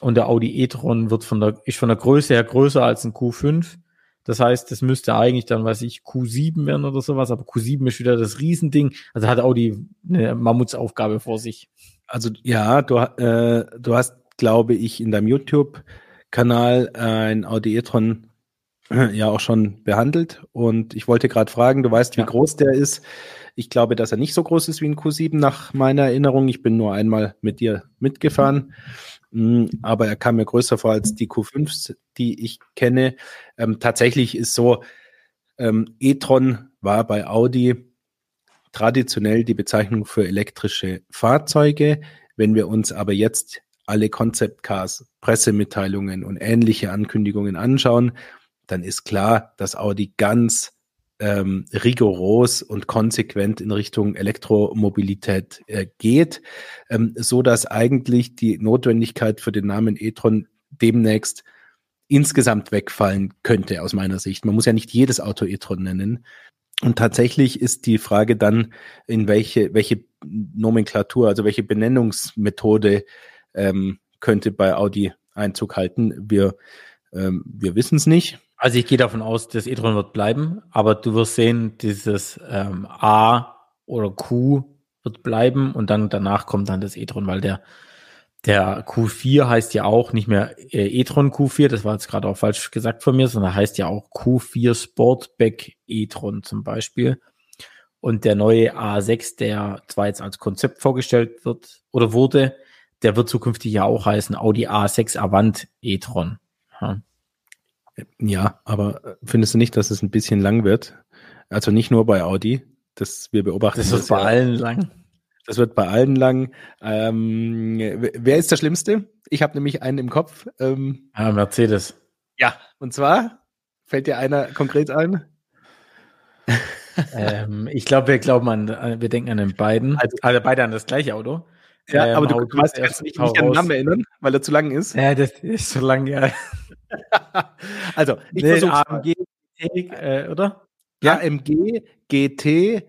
Und der Audi e-tron wird von der, ist von der Größe her größer als ein Q5. Das heißt, das müsste eigentlich dann, weiß ich, Q7 werden oder sowas, aber Q7 ist wieder das Riesending. Also hat Audi eine Mammutsaufgabe vor sich. Also ja, du, äh, du hast, glaube ich, in deinem YouTube-Kanal äh, ein Audi e-tron ja auch schon behandelt. Und ich wollte gerade fragen, du weißt, wie ja. groß der ist. Ich glaube, dass er nicht so groß ist wie ein Q7 nach meiner Erinnerung. Ich bin nur einmal mit dir mitgefahren. Mm, aber er kam mir größer vor als die Q5s, die ich kenne. Ähm, tatsächlich ist so, ähm, e-tron war bei Audi traditionell die Bezeichnung für elektrische Fahrzeuge. Wenn wir uns aber jetzt alle Concept Cars, Pressemitteilungen und ähnliche Ankündigungen anschauen, dann ist klar, dass Audi ganz ähm, rigoros und konsequent in Richtung Elektromobilität äh, geht, ähm, so dass eigentlich die Notwendigkeit für den Namen e-tron demnächst insgesamt wegfallen könnte aus meiner Sicht. Man muss ja nicht jedes Auto e-tron nennen. Und tatsächlich ist die Frage dann, in welche, welche Nomenklatur, also welche Benennungsmethode ähm, könnte bei Audi Einzug halten. Wir, ähm, wir wissen es nicht. Also ich gehe davon aus, das e-tron wird bleiben, aber du wirst sehen, dieses ähm, A oder Q wird bleiben und dann danach kommt dann das e-tron, weil der der Q4 heißt ja auch nicht mehr äh, e-tron Q4, das war jetzt gerade auch falsch gesagt von mir, sondern heißt ja auch Q4 Sportback e-tron zum Beispiel. Und der neue A6, der zwar jetzt als Konzept vorgestellt wird oder wurde, der wird zukünftig ja auch heißen Audi A6 Avant e-tron. Ja. Ja, aber äh, findest du nicht, dass es ein bisschen lang wird? Also nicht nur bei Audi, das wir beobachten. Das wird bei ja, allen lang. Das wird bei allen lang. Ähm, wer ist der Schlimmste? Ich habe nämlich einen im Kopf. Ähm, ah, Mercedes. Ja, und zwar fällt dir einer konkret ein? ähm, ich glaube, wir glauben an, wir denken an den beiden. Also, also beide an das gleiche Auto. Ja, ähm, aber du, du weißt, kannst nicht, nicht an den Namen erinnern, weil er zu lang ist. Ja, das ist zu lang, ja. also, ich nee, versuche AMG, äh, oder? Ja, AMG GT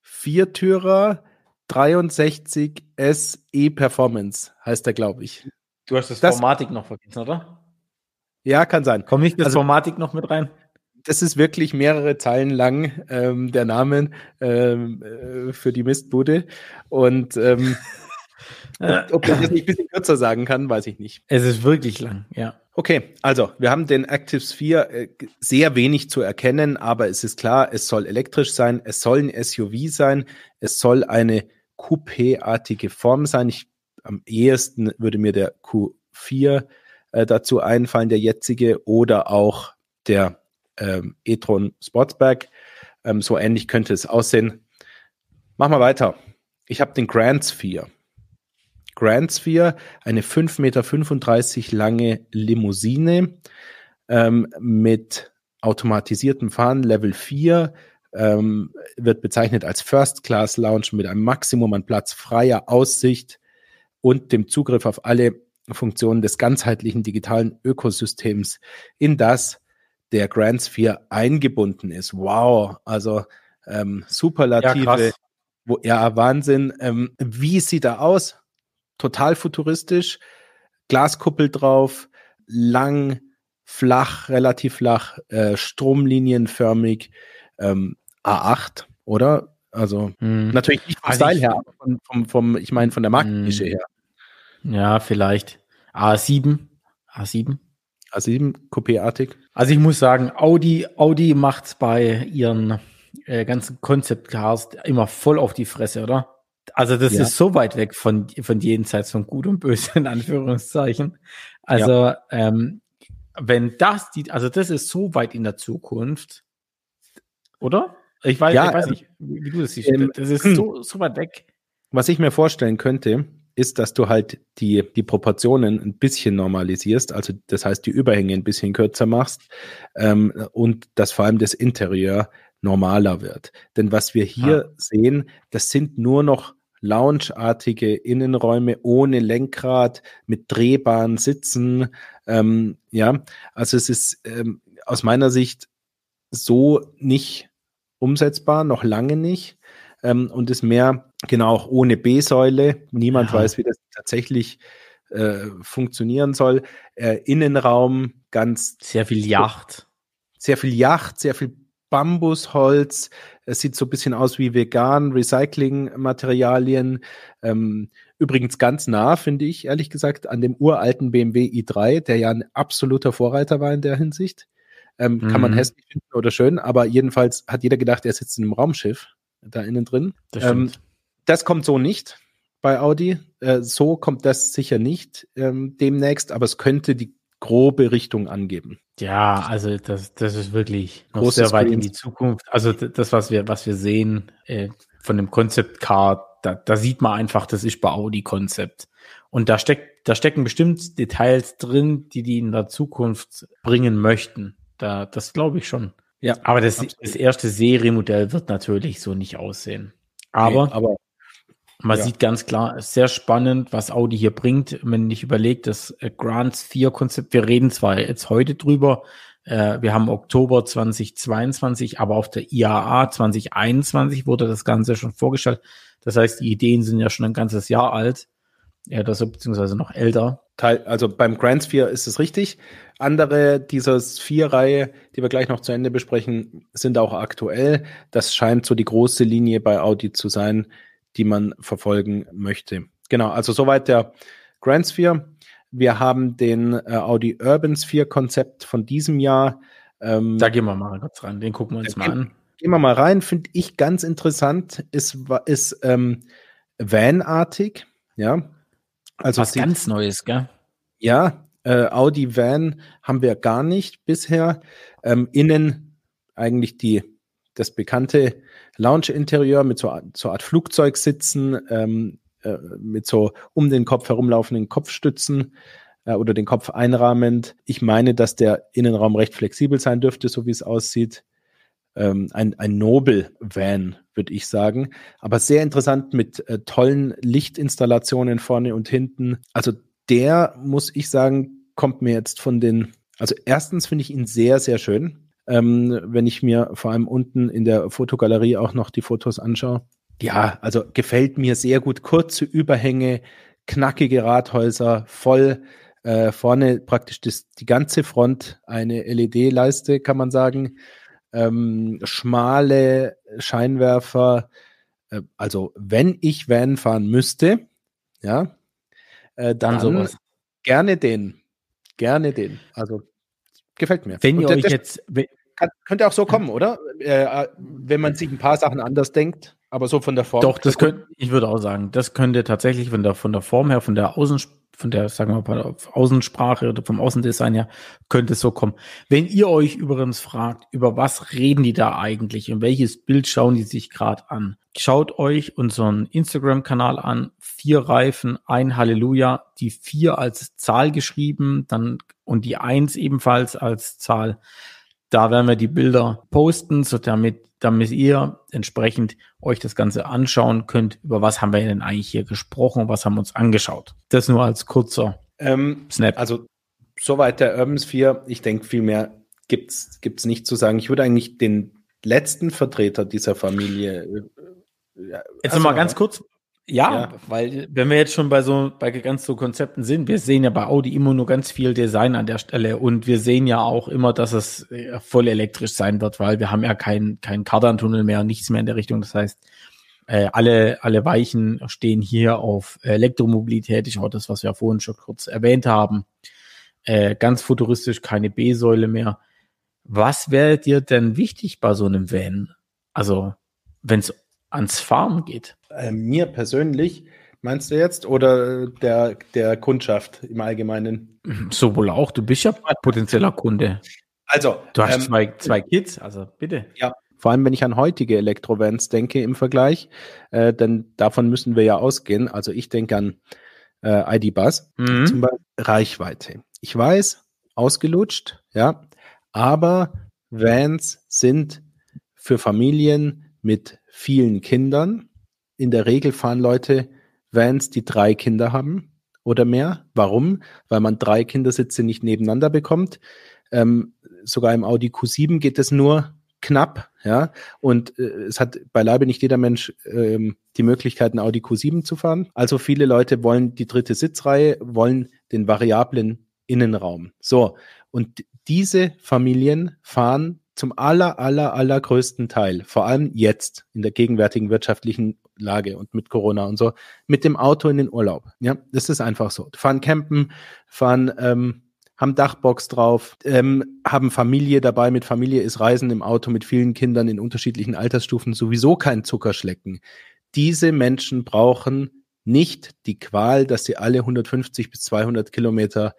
Viertürer 63 SE Performance heißt der, glaube ich. Du hast das, das Formatik noch vergessen, oder? Ja, kann sein. Kommt nicht das also, Formatik noch mit rein? Das ist wirklich mehrere Zeilen lang, ähm, der Name ähm, äh, für die Mistbude. Und ähm, ob ich das nicht ein bisschen kürzer sagen kann, weiß ich nicht. Es ist wirklich lang, ja. Okay, also wir haben den Active Sphere äh, sehr wenig zu erkennen, aber es ist klar, es soll elektrisch sein, es soll ein SUV sein, es soll eine Coupé-artige Form sein. Ich, am ehesten würde mir der Q4 äh, dazu einfallen, der jetzige, oder auch der ähm, e-tron Sportsback. Ähm, so ähnlich könnte es aussehen. Machen wir weiter. Ich habe den Grand Sphere. Grand Sphere, eine 5,35 Meter lange Limousine ähm, mit automatisiertem Fahren, Level 4, ähm, wird bezeichnet als First Class Lounge mit einem Maximum an Platz, freier Aussicht und dem Zugriff auf alle Funktionen des ganzheitlichen digitalen Ökosystems, in das der Grand Sphere eingebunden ist. Wow, also ähm, Superlative. Ja, wo, ja Wahnsinn. Ähm, wie sieht er aus? Total futuristisch, Glaskuppel drauf, lang, flach, relativ flach, äh, stromlinienförmig, ähm, A8, oder? Also hm. natürlich nicht vom also Style ich, her, aber vom, vom, vom, ich meine von der Markennische hm. her. Ja, vielleicht. A7. A7. A7, Coupé-artig. Also ich muss sagen, Audi, Audi macht bei ihren äh, ganzen Concept Cars immer voll auf die Fresse, oder? Also das ja. ist so weit weg von, von jenseits von Gut und Böse in Anführungszeichen. Also ja. ähm, wenn das die, also das ist so weit in der Zukunft, oder? Ich weiß, ja, ich weiß ähm, nicht, wie, wie du das siehst. Ähm, das ist so, so weit weg. Was ich mir vorstellen könnte, ist, dass du halt die, die Proportionen ein bisschen normalisierst, also das heißt die Überhänge ein bisschen kürzer machst ähm, und dass vor allem das Interieur normaler wird. Denn was wir hier ah. sehen, das sind nur noch loungeartige Innenräume ohne Lenkrad, mit drehbaren Sitzen. Ähm, ja, also es ist ähm, aus meiner Sicht so nicht umsetzbar, noch lange nicht. Ähm, und ist mehr, genau, auch ohne B-Säule. Niemand ja. weiß, wie das tatsächlich äh, funktionieren soll. Äh, Innenraum ganz. Sehr viel Yacht. Sehr viel Yacht, sehr viel Bambusholz. Es sieht so ein bisschen aus wie vegan, Recyclingmaterialien. Ähm, übrigens ganz nah, finde ich, ehrlich gesagt, an dem uralten BMW i3, der ja ein absoluter Vorreiter war in der Hinsicht. Ähm, mhm. Kann man mhm. hässlich finden oder schön, aber jedenfalls hat jeder gedacht, er sitzt in einem Raumschiff da innen drin. Das, ähm, das kommt so nicht bei Audi. Äh, so kommt das sicher nicht ähm, demnächst, aber es könnte die grobe Richtung angeben. Ja, also das, das ist wirklich noch Großes sehr weit Screens. in die Zukunft. Also das, was wir, was wir sehen äh, von dem Concept Car, da, da sieht man einfach, das ist bei Audi Konzept. Und da steckt, da stecken bestimmt Details drin, die die in der Zukunft bringen möchten. Da, das glaube ich schon. Ja, aber das, das erste Serienmodell wird natürlich so nicht aussehen. Aber, nee, aber man ja. sieht ganz klar, sehr spannend, was Audi hier bringt. Wenn ich überlege, das äh, Grand 4 Konzept, wir reden zwar jetzt heute drüber, äh, wir haben Oktober 2022, aber auf der IAA 2021 wurde das Ganze schon vorgestellt. Das heißt, die Ideen sind ja schon ein ganzes Jahr alt. Ja, das beziehungsweise noch älter. Teil, also beim Grand Sphere ist es richtig. Andere dieser Sphere-Reihe, die wir gleich noch zu Ende besprechen, sind auch aktuell. Das scheint so die große Linie bei Audi zu sein, die man verfolgen möchte. Genau, also soweit der Grand Sphere. Wir haben den äh, Audi Urban Sphere Konzept von diesem Jahr. Ähm, da gehen wir mal kurz rein, den gucken wir uns mal an. Gehen wir mal rein, finde ich ganz interessant, ist, ist ähm, Van-artig, ja. Also Was sieht, ganz Neues, gell? Ja, Äh, Audi Van haben wir gar nicht bisher. Ähm, innen eigentlich die, das bekannte Lounge-Interieur mit so, so Art Flugzeugsitzen, ähm, äh, mit so um den Kopf herumlaufenden Kopfstützen äh, oder den Kopf einrahmend. Ich meine, dass der Innenraum recht flexibel sein dürfte, so wie es aussieht. Ähm, ein, ein Nobel-Van, würde ich sagen. Aber sehr interessant mit äh, tollen Lichtinstallationen vorne und hinten. Also der, muss ich sagen, kommt mir jetzt von den, also erstens finde ich ihn sehr, sehr schön. Ähm, wenn ich mir vor allem unten in der Fotogalerie auch noch die Fotos anschaue. Ja, also gefällt mir sehr gut. Kurze Überhänge, knackige Rathäuser, voll äh, vorne praktisch das, die ganze Front eine LED-Leiste, kann man sagen. Ähm, schmale Scheinwerfer. Äh, also wenn ich Van fahren müsste, ja, äh, dann, dann sowas. Gerne den. Gerne den. Also gefällt mir. Wenn ihr euch jetzt. Kann, könnte auch so kommen, oder? Äh, äh, wenn man sich ein paar Sachen anders denkt, aber so von der Form. Doch, das könnte, ich würde auch sagen, das könnte tatsächlich von der, von der Form her, von der Außen, von der, sagen wir mal, Außensprache oder vom Außendesign her, könnte es so kommen. Wenn ihr euch übrigens fragt, über was reden die da eigentlich und welches Bild schauen die sich gerade an, schaut euch unseren Instagram-Kanal an. Vier Reifen, ein Halleluja, die vier als Zahl geschrieben, dann und die eins ebenfalls als Zahl. Da werden wir die Bilder posten, so damit, damit ihr entsprechend euch das Ganze anschauen könnt. Über was haben wir denn eigentlich hier gesprochen? Was haben wir uns angeschaut? Das nur als kurzer ähm, Snap. Also soweit der Urban Sphere. Ich denke, viel mehr gibt's gibt's nicht zu sagen. Ich würde eigentlich den letzten Vertreter dieser Familie. Äh, ja, Jetzt also, mal ganz kurz, ja, ja, weil wenn wir jetzt schon bei so bei ganz so Konzepten sind, wir sehen ja bei Audi immer nur ganz viel Design an der Stelle und wir sehen ja auch immer, dass es äh, voll elektrisch sein wird, weil wir haben ja keinen kein Kardantunnel mehr, nichts mehr in der Richtung. Das heißt, äh, alle alle Weichen stehen hier auf Elektromobilität. Ich auch das, was wir vorhin schon kurz erwähnt haben. Äh, ganz futuristisch, keine B-Säule mehr. Was wäre dir denn wichtig bei so einem Van? Also, wenn es ans Fahren geht? Äh, mir persönlich, meinst du jetzt, oder der, der Kundschaft im Allgemeinen? Sowohl auch, du bist ja potenzieller Kunde. Also, du hast ähm, zwei, zwei Kids, also bitte. Ja, vor allem, wenn ich an heutige Elektrovans denke im Vergleich, äh, denn davon müssen wir ja ausgehen. Also ich denke an äh, ID-Bus, mhm. zum Beispiel Reichweite. Ich weiß, ausgelutscht, ja, aber Vans sind für Familien mit vielen Kindern. In der Regel fahren Leute Vans, die drei Kinder haben oder mehr. Warum? Weil man drei Kindersitze nicht nebeneinander bekommt. Ähm, sogar im Audi Q7 geht es nur knapp, ja. Und äh, es hat beileibe nicht jeder Mensch ähm, die Möglichkeit, ein Audi Q7 zu fahren. Also viele Leute wollen die dritte Sitzreihe, wollen den variablen Innenraum. So. Und diese Familien fahren zum aller, aller, allergrößten Teil, vor allem jetzt in der gegenwärtigen wirtschaftlichen Lage und mit Corona und so, mit dem Auto in den Urlaub. Ja, das ist einfach so. Fahren campen, fahren, ähm, haben Dachbox drauf, ähm, haben Familie dabei. Mit Familie ist Reisen im Auto mit vielen Kindern in unterschiedlichen Altersstufen sowieso kein Zuckerschlecken. Diese Menschen brauchen nicht die Qual, dass sie alle 150 bis 200 Kilometer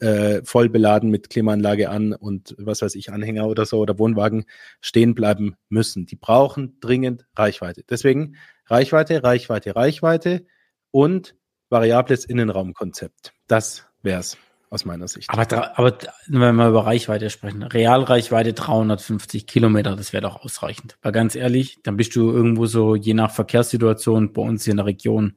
äh, voll beladen mit Klimaanlage an und was weiß ich, Anhänger oder so oder Wohnwagen stehen bleiben müssen. Die brauchen dringend Reichweite. Deswegen Reichweite, Reichweite, Reichweite und variables Innenraumkonzept. Das wär's aus meiner Sicht. Aber, aber wenn wir über Reichweite sprechen, Realreichweite 350 Kilometer, das wäre doch ausreichend. Weil ganz ehrlich, dann bist du irgendwo so, je nach Verkehrssituation bei uns hier in der Region,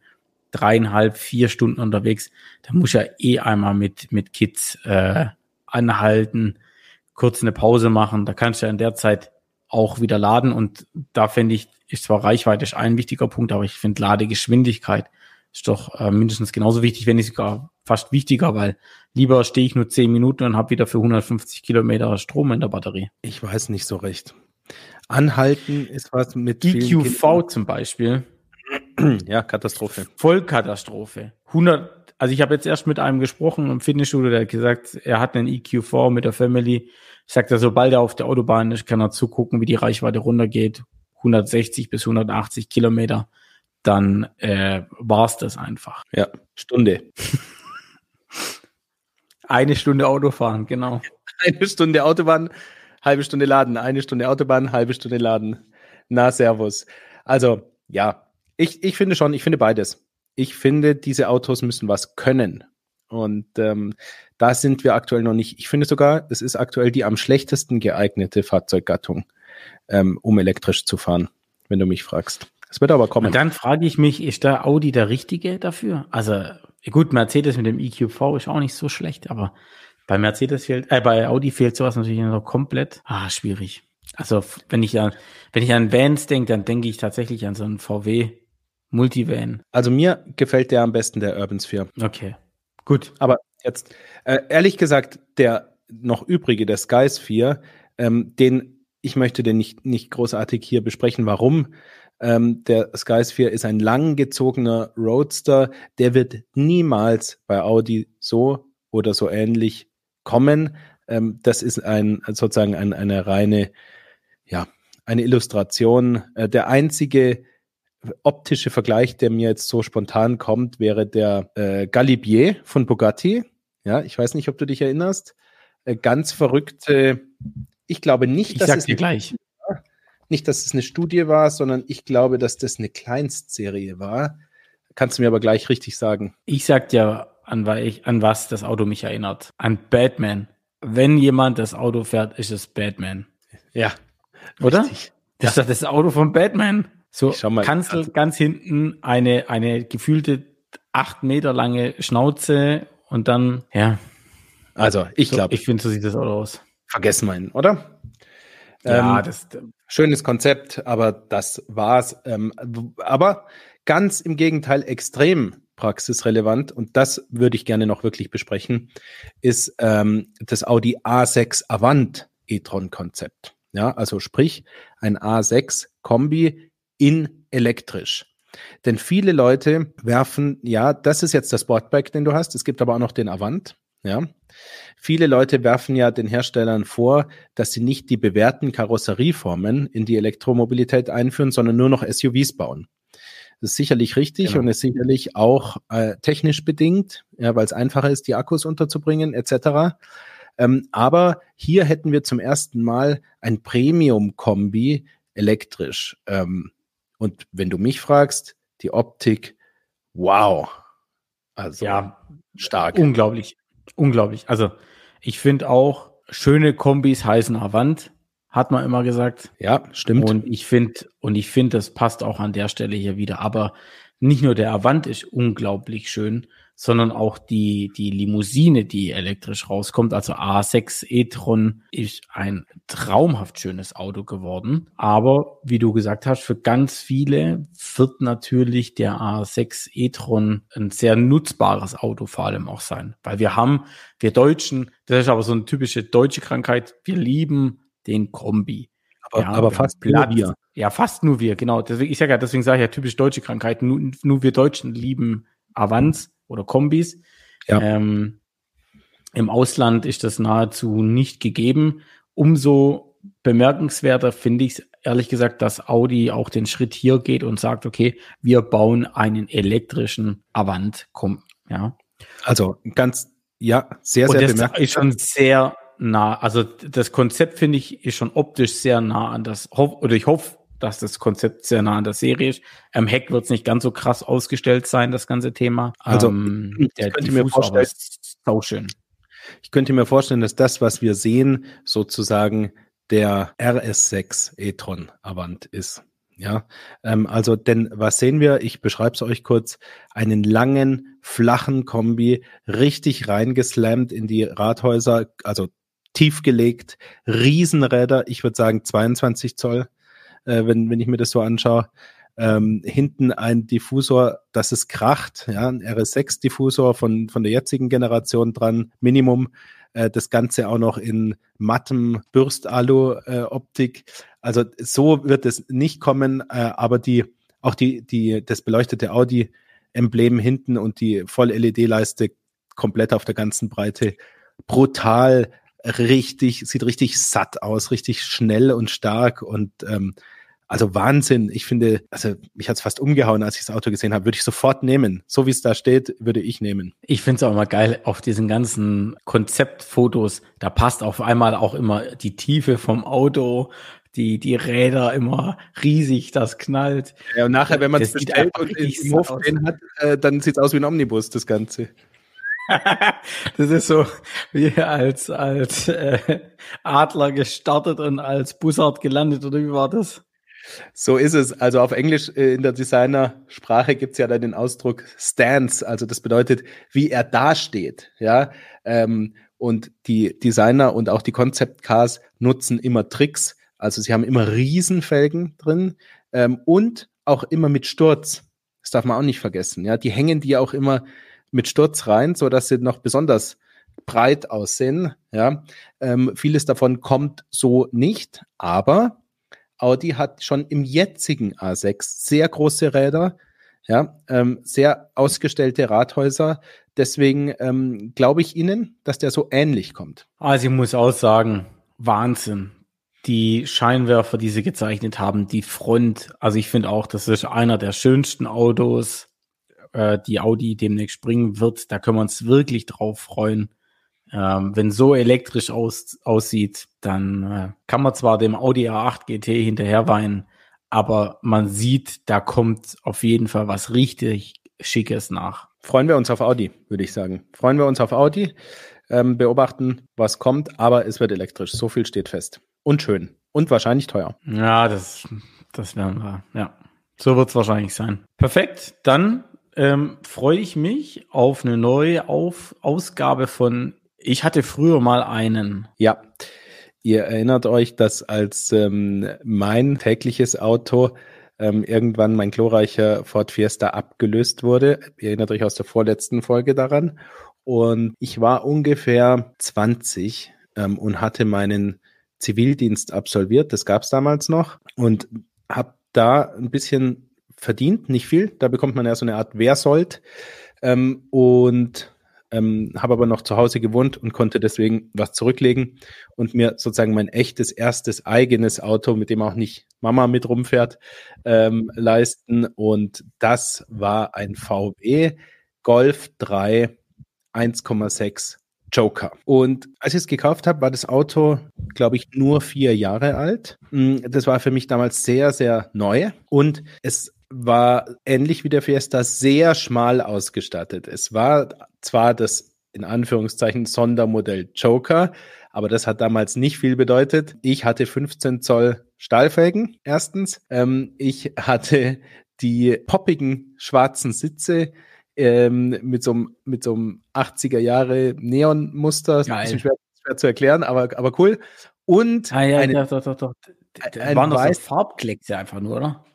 dreieinhalb, vier Stunden unterwegs, da muss ja eh einmal mit, mit Kids äh, anhalten, kurz eine Pause machen. Da kannst du ja in der Zeit auch wieder laden. Und da finde ich, ist zwar Reichweite ein wichtiger Punkt, aber ich finde Ladegeschwindigkeit ist doch äh, mindestens genauso wichtig, wenn nicht sogar fast wichtiger, weil lieber stehe ich nur zehn Minuten und habe wieder für 150 Kilometer Strom in der Batterie. Ich weiß nicht so recht. Anhalten ist was mit EQV zum Beispiel ja, Katastrophe. Vollkatastrophe. 100, also ich habe jetzt erst mit einem gesprochen im Fitnessstudio, der hat gesagt, er hat einen EQ4 mit der Family. Ich sagte, sobald er auf der Autobahn ist, kann er zugucken, wie die Reichweite runtergeht. 160 bis 180 Kilometer. Dann äh, war's das einfach. Ja, Stunde. Eine Stunde Autofahren, genau. Eine Stunde Autobahn, halbe Stunde laden, eine Stunde Autobahn, halbe Stunde laden. Na, Servus. Also, ja, ich, ich finde schon, ich finde beides. Ich finde, diese Autos müssen was können. Und ähm, da sind wir aktuell noch nicht. Ich finde sogar, es ist aktuell die am schlechtesten geeignete Fahrzeuggattung, ähm, um elektrisch zu fahren, wenn du mich fragst. Es wird aber kommen. Und dann frage ich mich, ist der Audi der richtige dafür? Also gut, Mercedes mit dem EQV ist auch nicht so schlecht, aber bei Mercedes fehlt, äh, bei Audi fehlt sowas natürlich noch komplett. Ah, schwierig. Also wenn ich an, wenn ich an Vans denke, dann denke ich tatsächlich an so einen VW Multivan. Also mir gefällt der am besten der Urban Sphere. Okay, gut. Aber jetzt äh, ehrlich gesagt, der noch übrige, der Sky Sphere, ähm, den ich möchte den nicht nicht großartig hier besprechen. Warum? Ähm, der Sky Sphere ist ein langgezogener Roadster. Der wird niemals bei Audi so oder so ähnlich kommen. Ähm, das ist ein sozusagen ein, eine reine, ja, eine Illustration. Äh, der einzige optische Vergleich, der mir jetzt so spontan kommt, wäre der äh, Galibier von Bugatti. Ja, ich weiß nicht, ob du dich erinnerst. Äh, ganz verrückte. Ich glaube nicht, ich dass es dir gleich. Nicht, dass es eine Studie war, sondern ich glaube, dass das eine Kleinstserie war. Kannst du mir aber gleich richtig sagen. Ich sag dir, an, an was das Auto mich erinnert. An Batman. Wenn jemand das Auto fährt, ist es Batman. Ja. Oder? Richtig. Das ist doch das Auto von Batman. So Kanzel also ganz hinten, eine, eine gefühlte acht Meter lange Schnauze und dann, ja. Also, ich so, glaube. Ich finde, so sieht das Auto aus. Vergessen ihn, oder? Ja, ähm, das. Schönes Konzept, aber das war's. Ähm, aber ganz im Gegenteil extrem praxisrelevant und das würde ich gerne noch wirklich besprechen, ist ähm, das Audi A6 Avant e-tron Konzept. Ja, also sprich ein A6 Kombi in elektrisch. Denn viele Leute werfen, ja, das ist jetzt das Sportbike, den du hast. Es gibt aber auch noch den Avant. Ja, viele Leute werfen ja den Herstellern vor, dass sie nicht die bewährten Karosserieformen in die Elektromobilität einführen, sondern nur noch SUVs bauen. Das ist sicherlich richtig genau. und ist sicherlich auch äh, technisch bedingt, ja, weil es einfacher ist, die Akkus unterzubringen etc. Ähm, aber hier hätten wir zum ersten Mal ein Premium-Kombi elektrisch. Ähm, und wenn du mich fragst, die Optik, wow. Also ja, stark. Unglaublich. Unglaublich. Also ich finde auch, schöne Kombis heißen Avant hat man immer gesagt. Ja, stimmt. Und ich finde, und ich finde, das passt auch an der Stelle hier wieder. Aber nicht nur der Avant ist unglaublich schön, sondern auch die, die Limousine, die elektrisch rauskommt, also A6 e-tron, ist ein traumhaft schönes Auto geworden. Aber wie du gesagt hast, für ganz viele wird natürlich der A6 e-tron ein sehr nutzbares Auto vor allem auch sein. Weil wir haben, wir Deutschen, das ist aber so eine typische deutsche Krankheit, wir lieben den Kombi. Aber, ja, aber fast nur wir. Ja, fast nur wir, genau. Deswegen, ich sage ja, deswegen sage ich ja typisch deutsche Krankheiten. Nur, nur wir Deutschen lieben Avans oder Kombis. Ja. Ähm, Im Ausland ist das nahezu nicht gegeben. Umso bemerkenswerter finde ich es ehrlich gesagt, dass Audi auch den Schritt hier geht und sagt, okay, wir bauen einen elektrischen Avant. Ja. Also ganz, ja, sehr, sehr bemerkenswert. ist schon sehr nah. Also das Konzept finde ich ist schon optisch sehr nah an das, oder ich hoffe, dass das Konzept sehr nah an der Serie ist. Am Heck wird es nicht ganz so krass ausgestellt sein, das ganze Thema. Also ähm, der könnte mir vorstellen, sau schön. Ich könnte mir vorstellen, dass das, was wir sehen, sozusagen der RS6 e-tron Avant ist. Ja, ähm, also denn was sehen wir? Ich beschreibe es euch kurz. Einen langen, flachen Kombi, richtig reingeslammt in die Rathäuser, also tiefgelegt, Riesenräder, ich würde sagen 22 Zoll, äh, wenn, wenn ich mir das so anschaue. Ähm, hinten ein Diffusor, das es kracht, ja, ein RS6-Diffusor von, von der jetzigen Generation dran, Minimum. Äh, das Ganze auch noch in mattem Bürstalu-Optik. Äh, also so wird es nicht kommen, äh, aber die, auch die, die, das beleuchtete Audi-Emblem hinten und die Voll-LED-Leiste komplett auf der ganzen Breite brutal richtig, sieht richtig satt aus, richtig schnell und stark und ähm, Also Wahnsinn. Ich finde, also mich hat's fast umgehauen, als ich das Auto gesehen habe. Würde ich sofort nehmen. So wie es da steht, würde ich nehmen. Ich finde es auch immer geil auf diesen ganzen Konzeptfotos. Da passt auf einmal auch immer die Tiefe vom Auto, die, die Räder immer riesig, das knallt. Ja, und nachher, wenn man es bestellt und im Hof stehen hat, äh, dann sieht's aus wie ein Omnibus, das Ganze. das ist so wie als, als äh, Adler gestartet und als Bussard gelandet, oder wie war das? So ist es. Also auf Englisch äh, in der Designersprache gibt es ja dann den Ausdruck Stance. Also das bedeutet, wie er dasteht. Ja. Ähm, und die Designer und auch die Concept Cars nutzen immer Tricks. Also sie haben immer Riesenfelgen drin ähm, und auch immer mit Sturz. Das darf man auch nicht vergessen. Ja, die hängen die auch immer mit Sturz rein, so dass sie noch besonders breit aussehen. Ja, ähm, vieles davon kommt so nicht, aber Audi hat schon im jetzigen A6 sehr große Räder, ja, ähm, sehr ausgestellte Rathäuser. Deswegen ähm, glaube ich Ihnen, dass der so ähnlich kommt. Also ich muss auch sagen, Wahnsinn. Die Scheinwerfer, die sie gezeichnet haben, die Front. Also ich finde auch, das ist einer der schönsten Autos, äh, die Audi demnächst bringen wird. Da können wir uns wirklich drauf freuen. Ähm, wenn so elektrisch aus, aussieht, dann äh, kann man zwar dem Audi A8 GT hinterher weinen, aber man sieht, da kommt auf jeden Fall was richtig Schickes nach. Freuen wir uns auf Audi, würde ich sagen. Freuen wir uns auf Audi, ähm, beobachten, was kommt, aber es wird elektrisch. So viel steht fest. Und schön. Und wahrscheinlich teuer. Ja, das, das werden wir. Ja, so wird es wahrscheinlich sein. Perfekt. Dann ähm, freue ich mich auf eine neue auf Ausgabe von ich hatte früher mal einen. Ja. Ihr erinnert euch, dass als ähm, mein tägliches Auto ähm, irgendwann mein glorreicher Ford Fiesta abgelöst wurde. Ihr erinnert euch aus der vorletzten Folge daran. Und ich war ungefähr 20 ähm, und hatte meinen Zivildienst absolviert. Das gab es damals noch. Und habe da ein bisschen verdient, nicht viel. Da bekommt man ja so eine Art Wehrsold. Ähm, und ähm, habe aber noch zu Hause gewohnt und konnte deswegen was zurücklegen und mir sozusagen mein echtes erstes eigenes Auto, mit dem auch nicht Mama mit rumfährt, ähm, leisten. Und das war ein VW Golf 3 1,6 Joker. Und als ich es gekauft habe, war das Auto, glaube ich, nur vier Jahre alt. Mm, das war für mich damals sehr, sehr neu. Und es war ähnlich wie der Fiesta sehr schmal ausgestattet. Es war zwar das in Anführungszeichen Sondermodell Joker, aber das hat damals nicht viel bedeutet. Ich hatte 15 Zoll Stahlfelgen, erstens. Ähm, ich hatte die poppigen schwarzen Sitze ähm, mit so einem mit so einem 80er Jahre Neonmuster. Schwer, schwer zu erklären, aber, aber cool. Und ah, ja, eine, ja, doch, doch, doch. Das waren doch so Farbkleckse einfach nur, oder?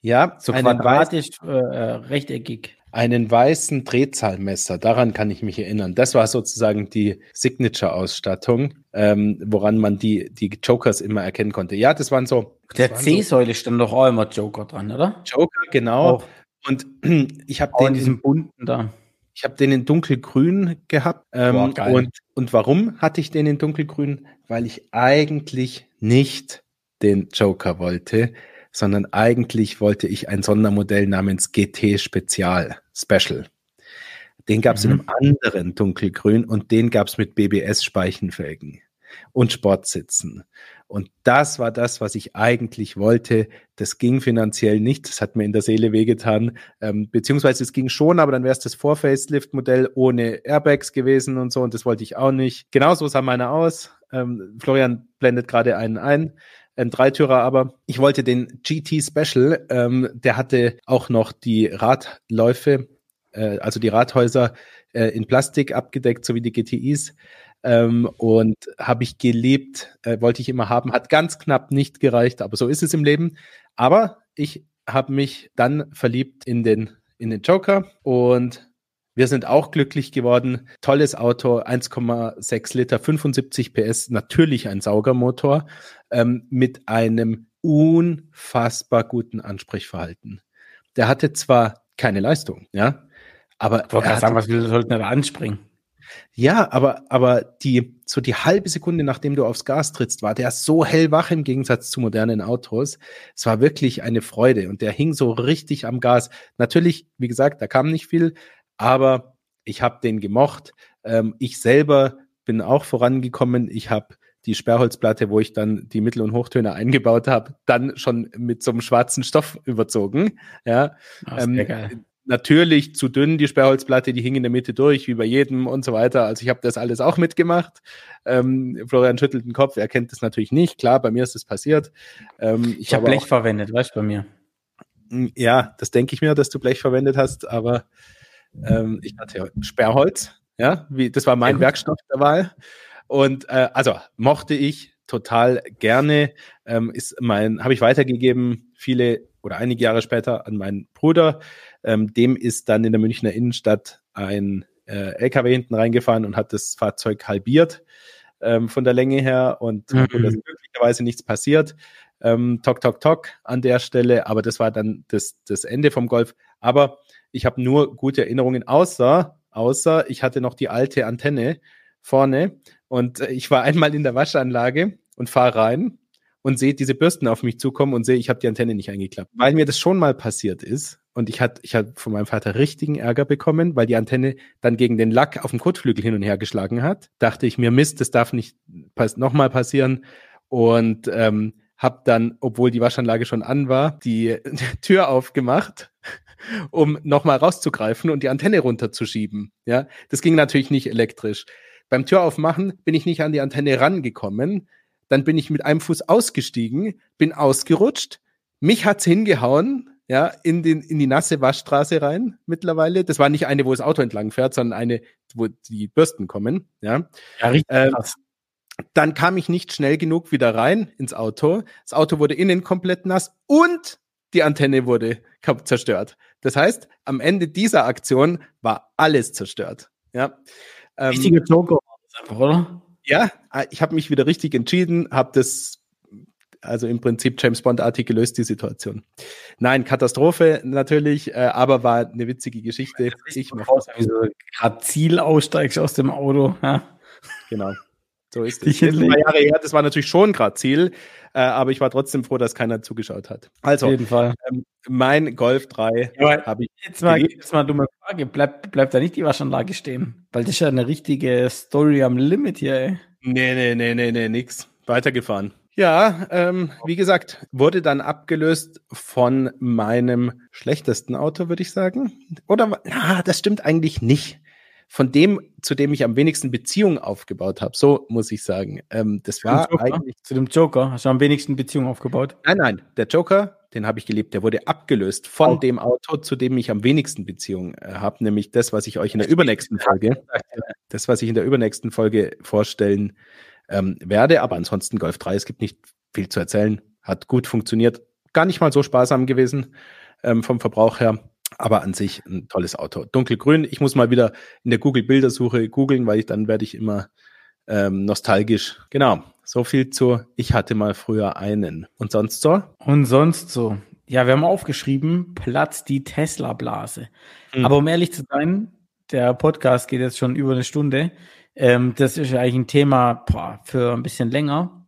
Ja, so quadratisch, äh, äh, rechteckig. Einen weißen Drehzahlmesser, daran kann ich mich erinnern. Das war sozusagen die Signature-Ausstattung, ähm, woran man die, die Jokers immer erkennen konnte. Ja, das waren so. Der C-Säule so, stand doch auch immer Joker dran, oder? Joker, genau. Auch. Und ich habe den in diesem bunten da. Ich habe den in dunkelgrün gehabt. Ähm, Boah. Und, und warum hatte ich den in dunkelgrün? Weil ich eigentlich nicht den Joker wollte, sondern eigentlich wollte ich ein Sondermodell namens GT Spezial Special. Den gab es mhm. in einem anderen dunkelgrün und den gab es mit BBS-Speichenfelgen und Sportsitzen. Und das war das, was ich eigentlich wollte. Das ging finanziell nicht. Das hat mir in der Seele wehgetan. Ähm, beziehungsweise es ging schon, aber dann wäre es das Vor-Facelift-Modell ohne Airbags gewesen und so. Und das wollte ich auch nicht. Genauso sah meiner aus. Ähm, Florian blendet gerade einen ein ein Dreitürer, aber ich wollte den GT Special, ähm, der hatte auch noch die Radläufe, äh, also die Rathäuser äh, in Plastik abgedeckt, so wie die GTIs. Ähm, und habe ich geliebt, äh, wollte ich immer haben, hat ganz knapp nicht gereicht, aber so ist es im Leben. Aber ich habe mich dann verliebt in den, in den Joker und wir sind auch glücklich geworden. Tolles Auto, 1,6 Liter, 75 PS, natürlich ein Saugermotor ähm, mit einem unfassbar guten Ansprechverhalten. Der hatte zwar keine Leistung, ja, aber ich wollte gerade sagen, was will sollten da anspringen? Ja, aber, aber die, so die halbe Sekunde, nachdem du aufs Gas trittst, war der so hellwach im Gegensatz zu modernen Autos. Es war wirklich eine Freude und der hing so richtig am Gas. Natürlich, wie gesagt, da kam nicht viel, aber ich habe den gemocht. Ähm, ich selber bin auch vorangekommen. Ich habe die Sperrholzplatte, wo ich dann die Mittel- und Hochtöne eingebaut habe, dann schon mit so einem schwarzen Stoff überzogen. Ja, ähm, geil natürlich zu dünn, die Sperrholzplatte, die hing in der Mitte durch, wie bei jedem und so weiter. Also ich habe das alles auch mitgemacht. Ähm, Florian schüttelt den Kopf, er kennt das natürlich nicht. Klar, bei mir ist das passiert. Ähm, ich ich habe Blech verwendet, weißt du, bei mir. Hm, ja, das denke ich mir, dass du Blech verwendet hast, aber ähm, ich hatte Sperrholz, ja, wie, das war mein. Werkstoff der Wahl. Und äh, also mochte ich total gerne, ähm, ist mein, habe ich weitergegeben, viele oder einige Jahre später an meinen Bruder. Ähm, dem ist dann in der Münchner Innenstadt ein äh, LKW hinten reingefahren und hat das Fahrzeug halbiert ähm, von der Länge her und mhm. ist glücklicherweise nichts passiert. Ähm, tok, tok, tok an der Stelle, aber das war dann das, das Ende vom Golf. Aber ich habe nur gute Erinnerungen, außer, außer ich hatte noch die alte Antenne vorne und äh, ich war einmal in der Waschanlage und fahre rein und sehe diese Bürsten auf mich zukommen und sehe, ich habe die Antenne nicht eingeklappt. Weil mir das schon mal passiert ist und ich hatte ich hat von meinem Vater richtigen Ärger bekommen, weil die Antenne dann gegen den Lack auf dem Kotflügel hin und her geschlagen hat. Dachte ich mir, Mist, das darf nicht pass nochmal passieren und ähm, habe dann, obwohl die Waschanlage schon an war, die Tür aufgemacht, um nochmal rauszugreifen und die Antenne runterzuschieben. Ja, das ging natürlich nicht elektrisch. Beim Türaufmachen bin ich nicht an die Antenne rangekommen. Dann bin ich mit einem Fuß ausgestiegen, bin ausgerutscht. Mich hat's hingehauen, ja, in, den, in die nasse Waschstraße rein mittlerweile. Das war nicht eine, wo das Auto entlang fährt, sondern eine, wo die Bürsten kommen. Ja, ja richtig ähm, krass. Dann kam ich nicht schnell genug wieder rein ins Auto. Das Auto wurde innen komplett nass und die Antenne wurde zerstört. Das heißt, am Ende dieser Aktion war alles zerstört. Ja. Ähm, Richtige Joker einfach, oder? Ja, ich habe mich wieder richtig entschieden, habe das also im Prinzip James Bond-artig gelöst, die Situation. Nein, Katastrophe natürlich, äh, aber war eine witzige Geschichte. Ich mache das. Wie so gerade Ziel aussteigst aus dem Auto. Ja. Genau. So ist es. Das, Jahre her, das war natürlich schon gerade Ziel, äh, aber ich war trotzdem froh, dass keiner zugeschaut hat. Also, Auf jeden Fall. Ähm, mein Golf 3 ja, habe ich. Jetzt mal, jetzt mal eine dumme Frage: bleibt, bleibt da nicht die Waschanlage stehen? Weil das ist ja eine richtige Story am Limit hier, ey. Nee, nee, nee, nee, nee, nix. Weitergefahren. Ja, ähm, wie gesagt, wurde dann abgelöst von meinem schlechtesten Auto, würde ich sagen. Oder, na, das stimmt eigentlich nicht. Von dem, zu dem ich am wenigsten Beziehung aufgebaut habe, so muss ich sagen. Ähm, das war eigentlich. Zu dem Joker hast du am wenigsten Beziehung aufgebaut? Nein, nein, der Joker, den habe ich geliebt. Der wurde abgelöst von oh. dem Auto, zu dem ich am wenigsten Beziehung äh, habe, nämlich das, was ich euch in der übernächsten Folge, das, was ich in der übernächsten Folge vorstellen ähm, werde. Aber ansonsten Golf 3, es gibt nicht viel zu erzählen. Hat gut funktioniert. Gar nicht mal so sparsam gewesen ähm, vom Verbrauch her. Aber an sich ein tolles Auto. Dunkelgrün. Ich muss mal wieder in der Google-Bildersuche googeln, weil ich dann werde ich immer ähm, nostalgisch. Genau. So viel zu, ich hatte mal früher einen. Und sonst so? Und sonst so. Ja, wir haben aufgeschrieben, Platz die Tesla-Blase. Mhm. Aber um ehrlich zu sein, der Podcast geht jetzt schon über eine Stunde. Ähm, das ist eigentlich ein Thema boah, für ein bisschen länger.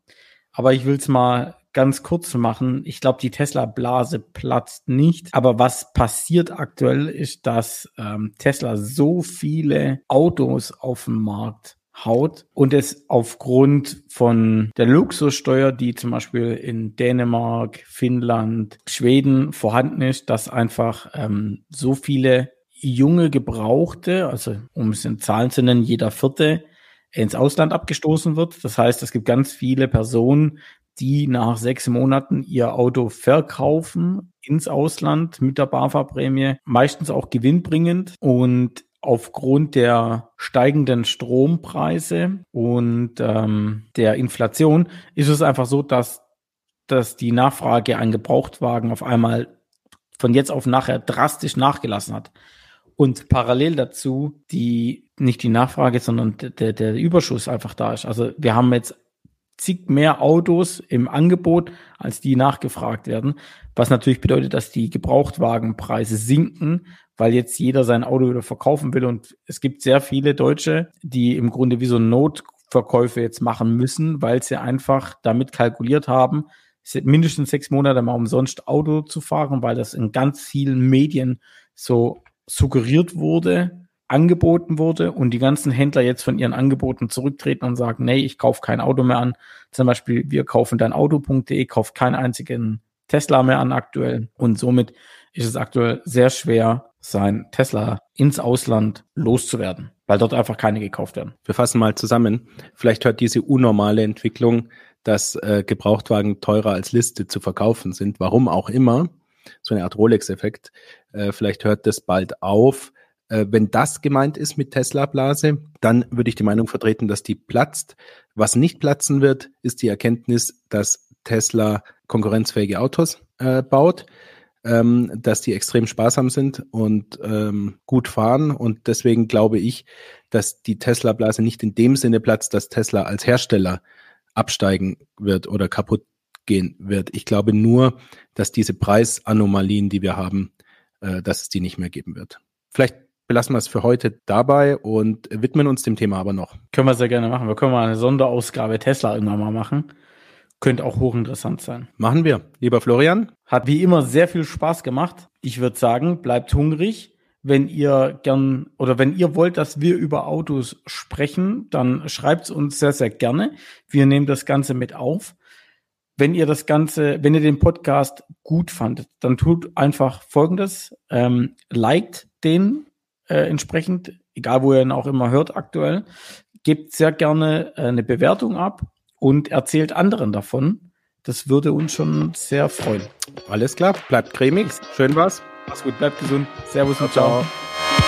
Aber ich will es mal ganz kurz machen. Ich glaube, die Tesla-Blase platzt nicht. Aber was passiert aktuell ist, dass ähm, Tesla so viele Autos auf den Markt haut und es aufgrund von der Luxussteuer, die zum Beispiel in Dänemark, Finnland, Schweden vorhanden ist, dass einfach ähm, so viele junge Gebrauchte, also um es in Zahlen zu nennen, jeder vierte ins Ausland abgestoßen wird. Das heißt, es gibt ganz viele Personen, die nach sechs Monaten ihr Auto verkaufen ins Ausland mit der BAFA-Prämie, meistens auch gewinnbringend und aufgrund der steigenden Strompreise und ähm, der Inflation ist es einfach so, dass, dass die Nachfrage an Gebrauchtwagen auf einmal von jetzt auf nachher drastisch nachgelassen hat und parallel dazu die nicht die Nachfrage, sondern der, der Überschuss einfach da ist. Also wir haben jetzt zig mehr Autos im Angebot, als die nachgefragt werden, was natürlich bedeutet, dass die Gebrauchtwagenpreise sinken, weil jetzt jeder sein Auto wieder verkaufen will. Und es gibt sehr viele Deutsche, die im Grunde wie so Notverkäufe jetzt machen müssen, weil sie einfach damit kalkuliert haben, mindestens sechs Monate mal umsonst Auto zu fahren, weil das in ganz vielen Medien so suggeriert wurde, angeboten wurde und die ganzen Händler jetzt von ihren Angeboten zurücktreten und sagen, nee, ich kaufe kein Auto mehr an. Zum Beispiel, wir kaufen dein Auto.de, kauft keinen einzigen Tesla mehr an aktuell. Und somit ist es aktuell sehr schwer, sein Tesla ins Ausland loszuwerden, weil dort einfach keine gekauft werden. Wir fassen mal zusammen. Vielleicht hört diese unnormale Entwicklung, dass äh, Gebrauchtwagen teurer als Liste zu verkaufen sind, warum auch immer, so eine Art Rolex-Effekt, äh, vielleicht hört das bald auf äh, wenn das gemeint ist mit Tesla-Blase, dann würde ich die Meinung vertreten, dass die platzt. Was nicht platzen wird, ist die Erkenntnis, dass Tesla konkurrenzfähige Autos äh, baut, ähm, dass die extrem sparsam sind und ähm, gut fahren. Und deswegen glaube ich, dass die Tesla-Blase nicht in dem Sinne platzt, dass Tesla als Hersteller absteigen wird oder kaputt gehen wird. Ich glaube nur, dass diese Preisanomalien, die wir haben, äh, dass es die nicht mehr geben wird. Vielleicht belassen wir es für heute dabei und widmen uns dem Thema aber noch. Können wir sehr gerne machen. Wir können mal eine Sonderausgabe Tesla irgendwann mal machen. Könnte auch hochinteressant sein. Machen wir. Lieber Florian. Hat wie immer sehr viel Spaß gemacht. Ich würde sagen, bleibt hungrig. Wenn ihr gern oder wenn ihr wollt, dass wir über Autos sprechen, dann schreibt es uns sehr, sehr gerne. Wir nehmen das Ganze mit auf. Wenn ihr das Ganze, wenn ihr den Podcast gut fandet, dann tut einfach Folgendes. Ähm, liked den, äh, entsprechend, egal wo ihr ihn auch immer hört aktuell, gebt sehr gerne äh, eine Bewertung ab und erzählt anderen davon. Das würde uns schon sehr freuen. Alles klar, bleibt cremig. Schön was. Mach's gut, bleibt gesund. Servus und ciao. ciao.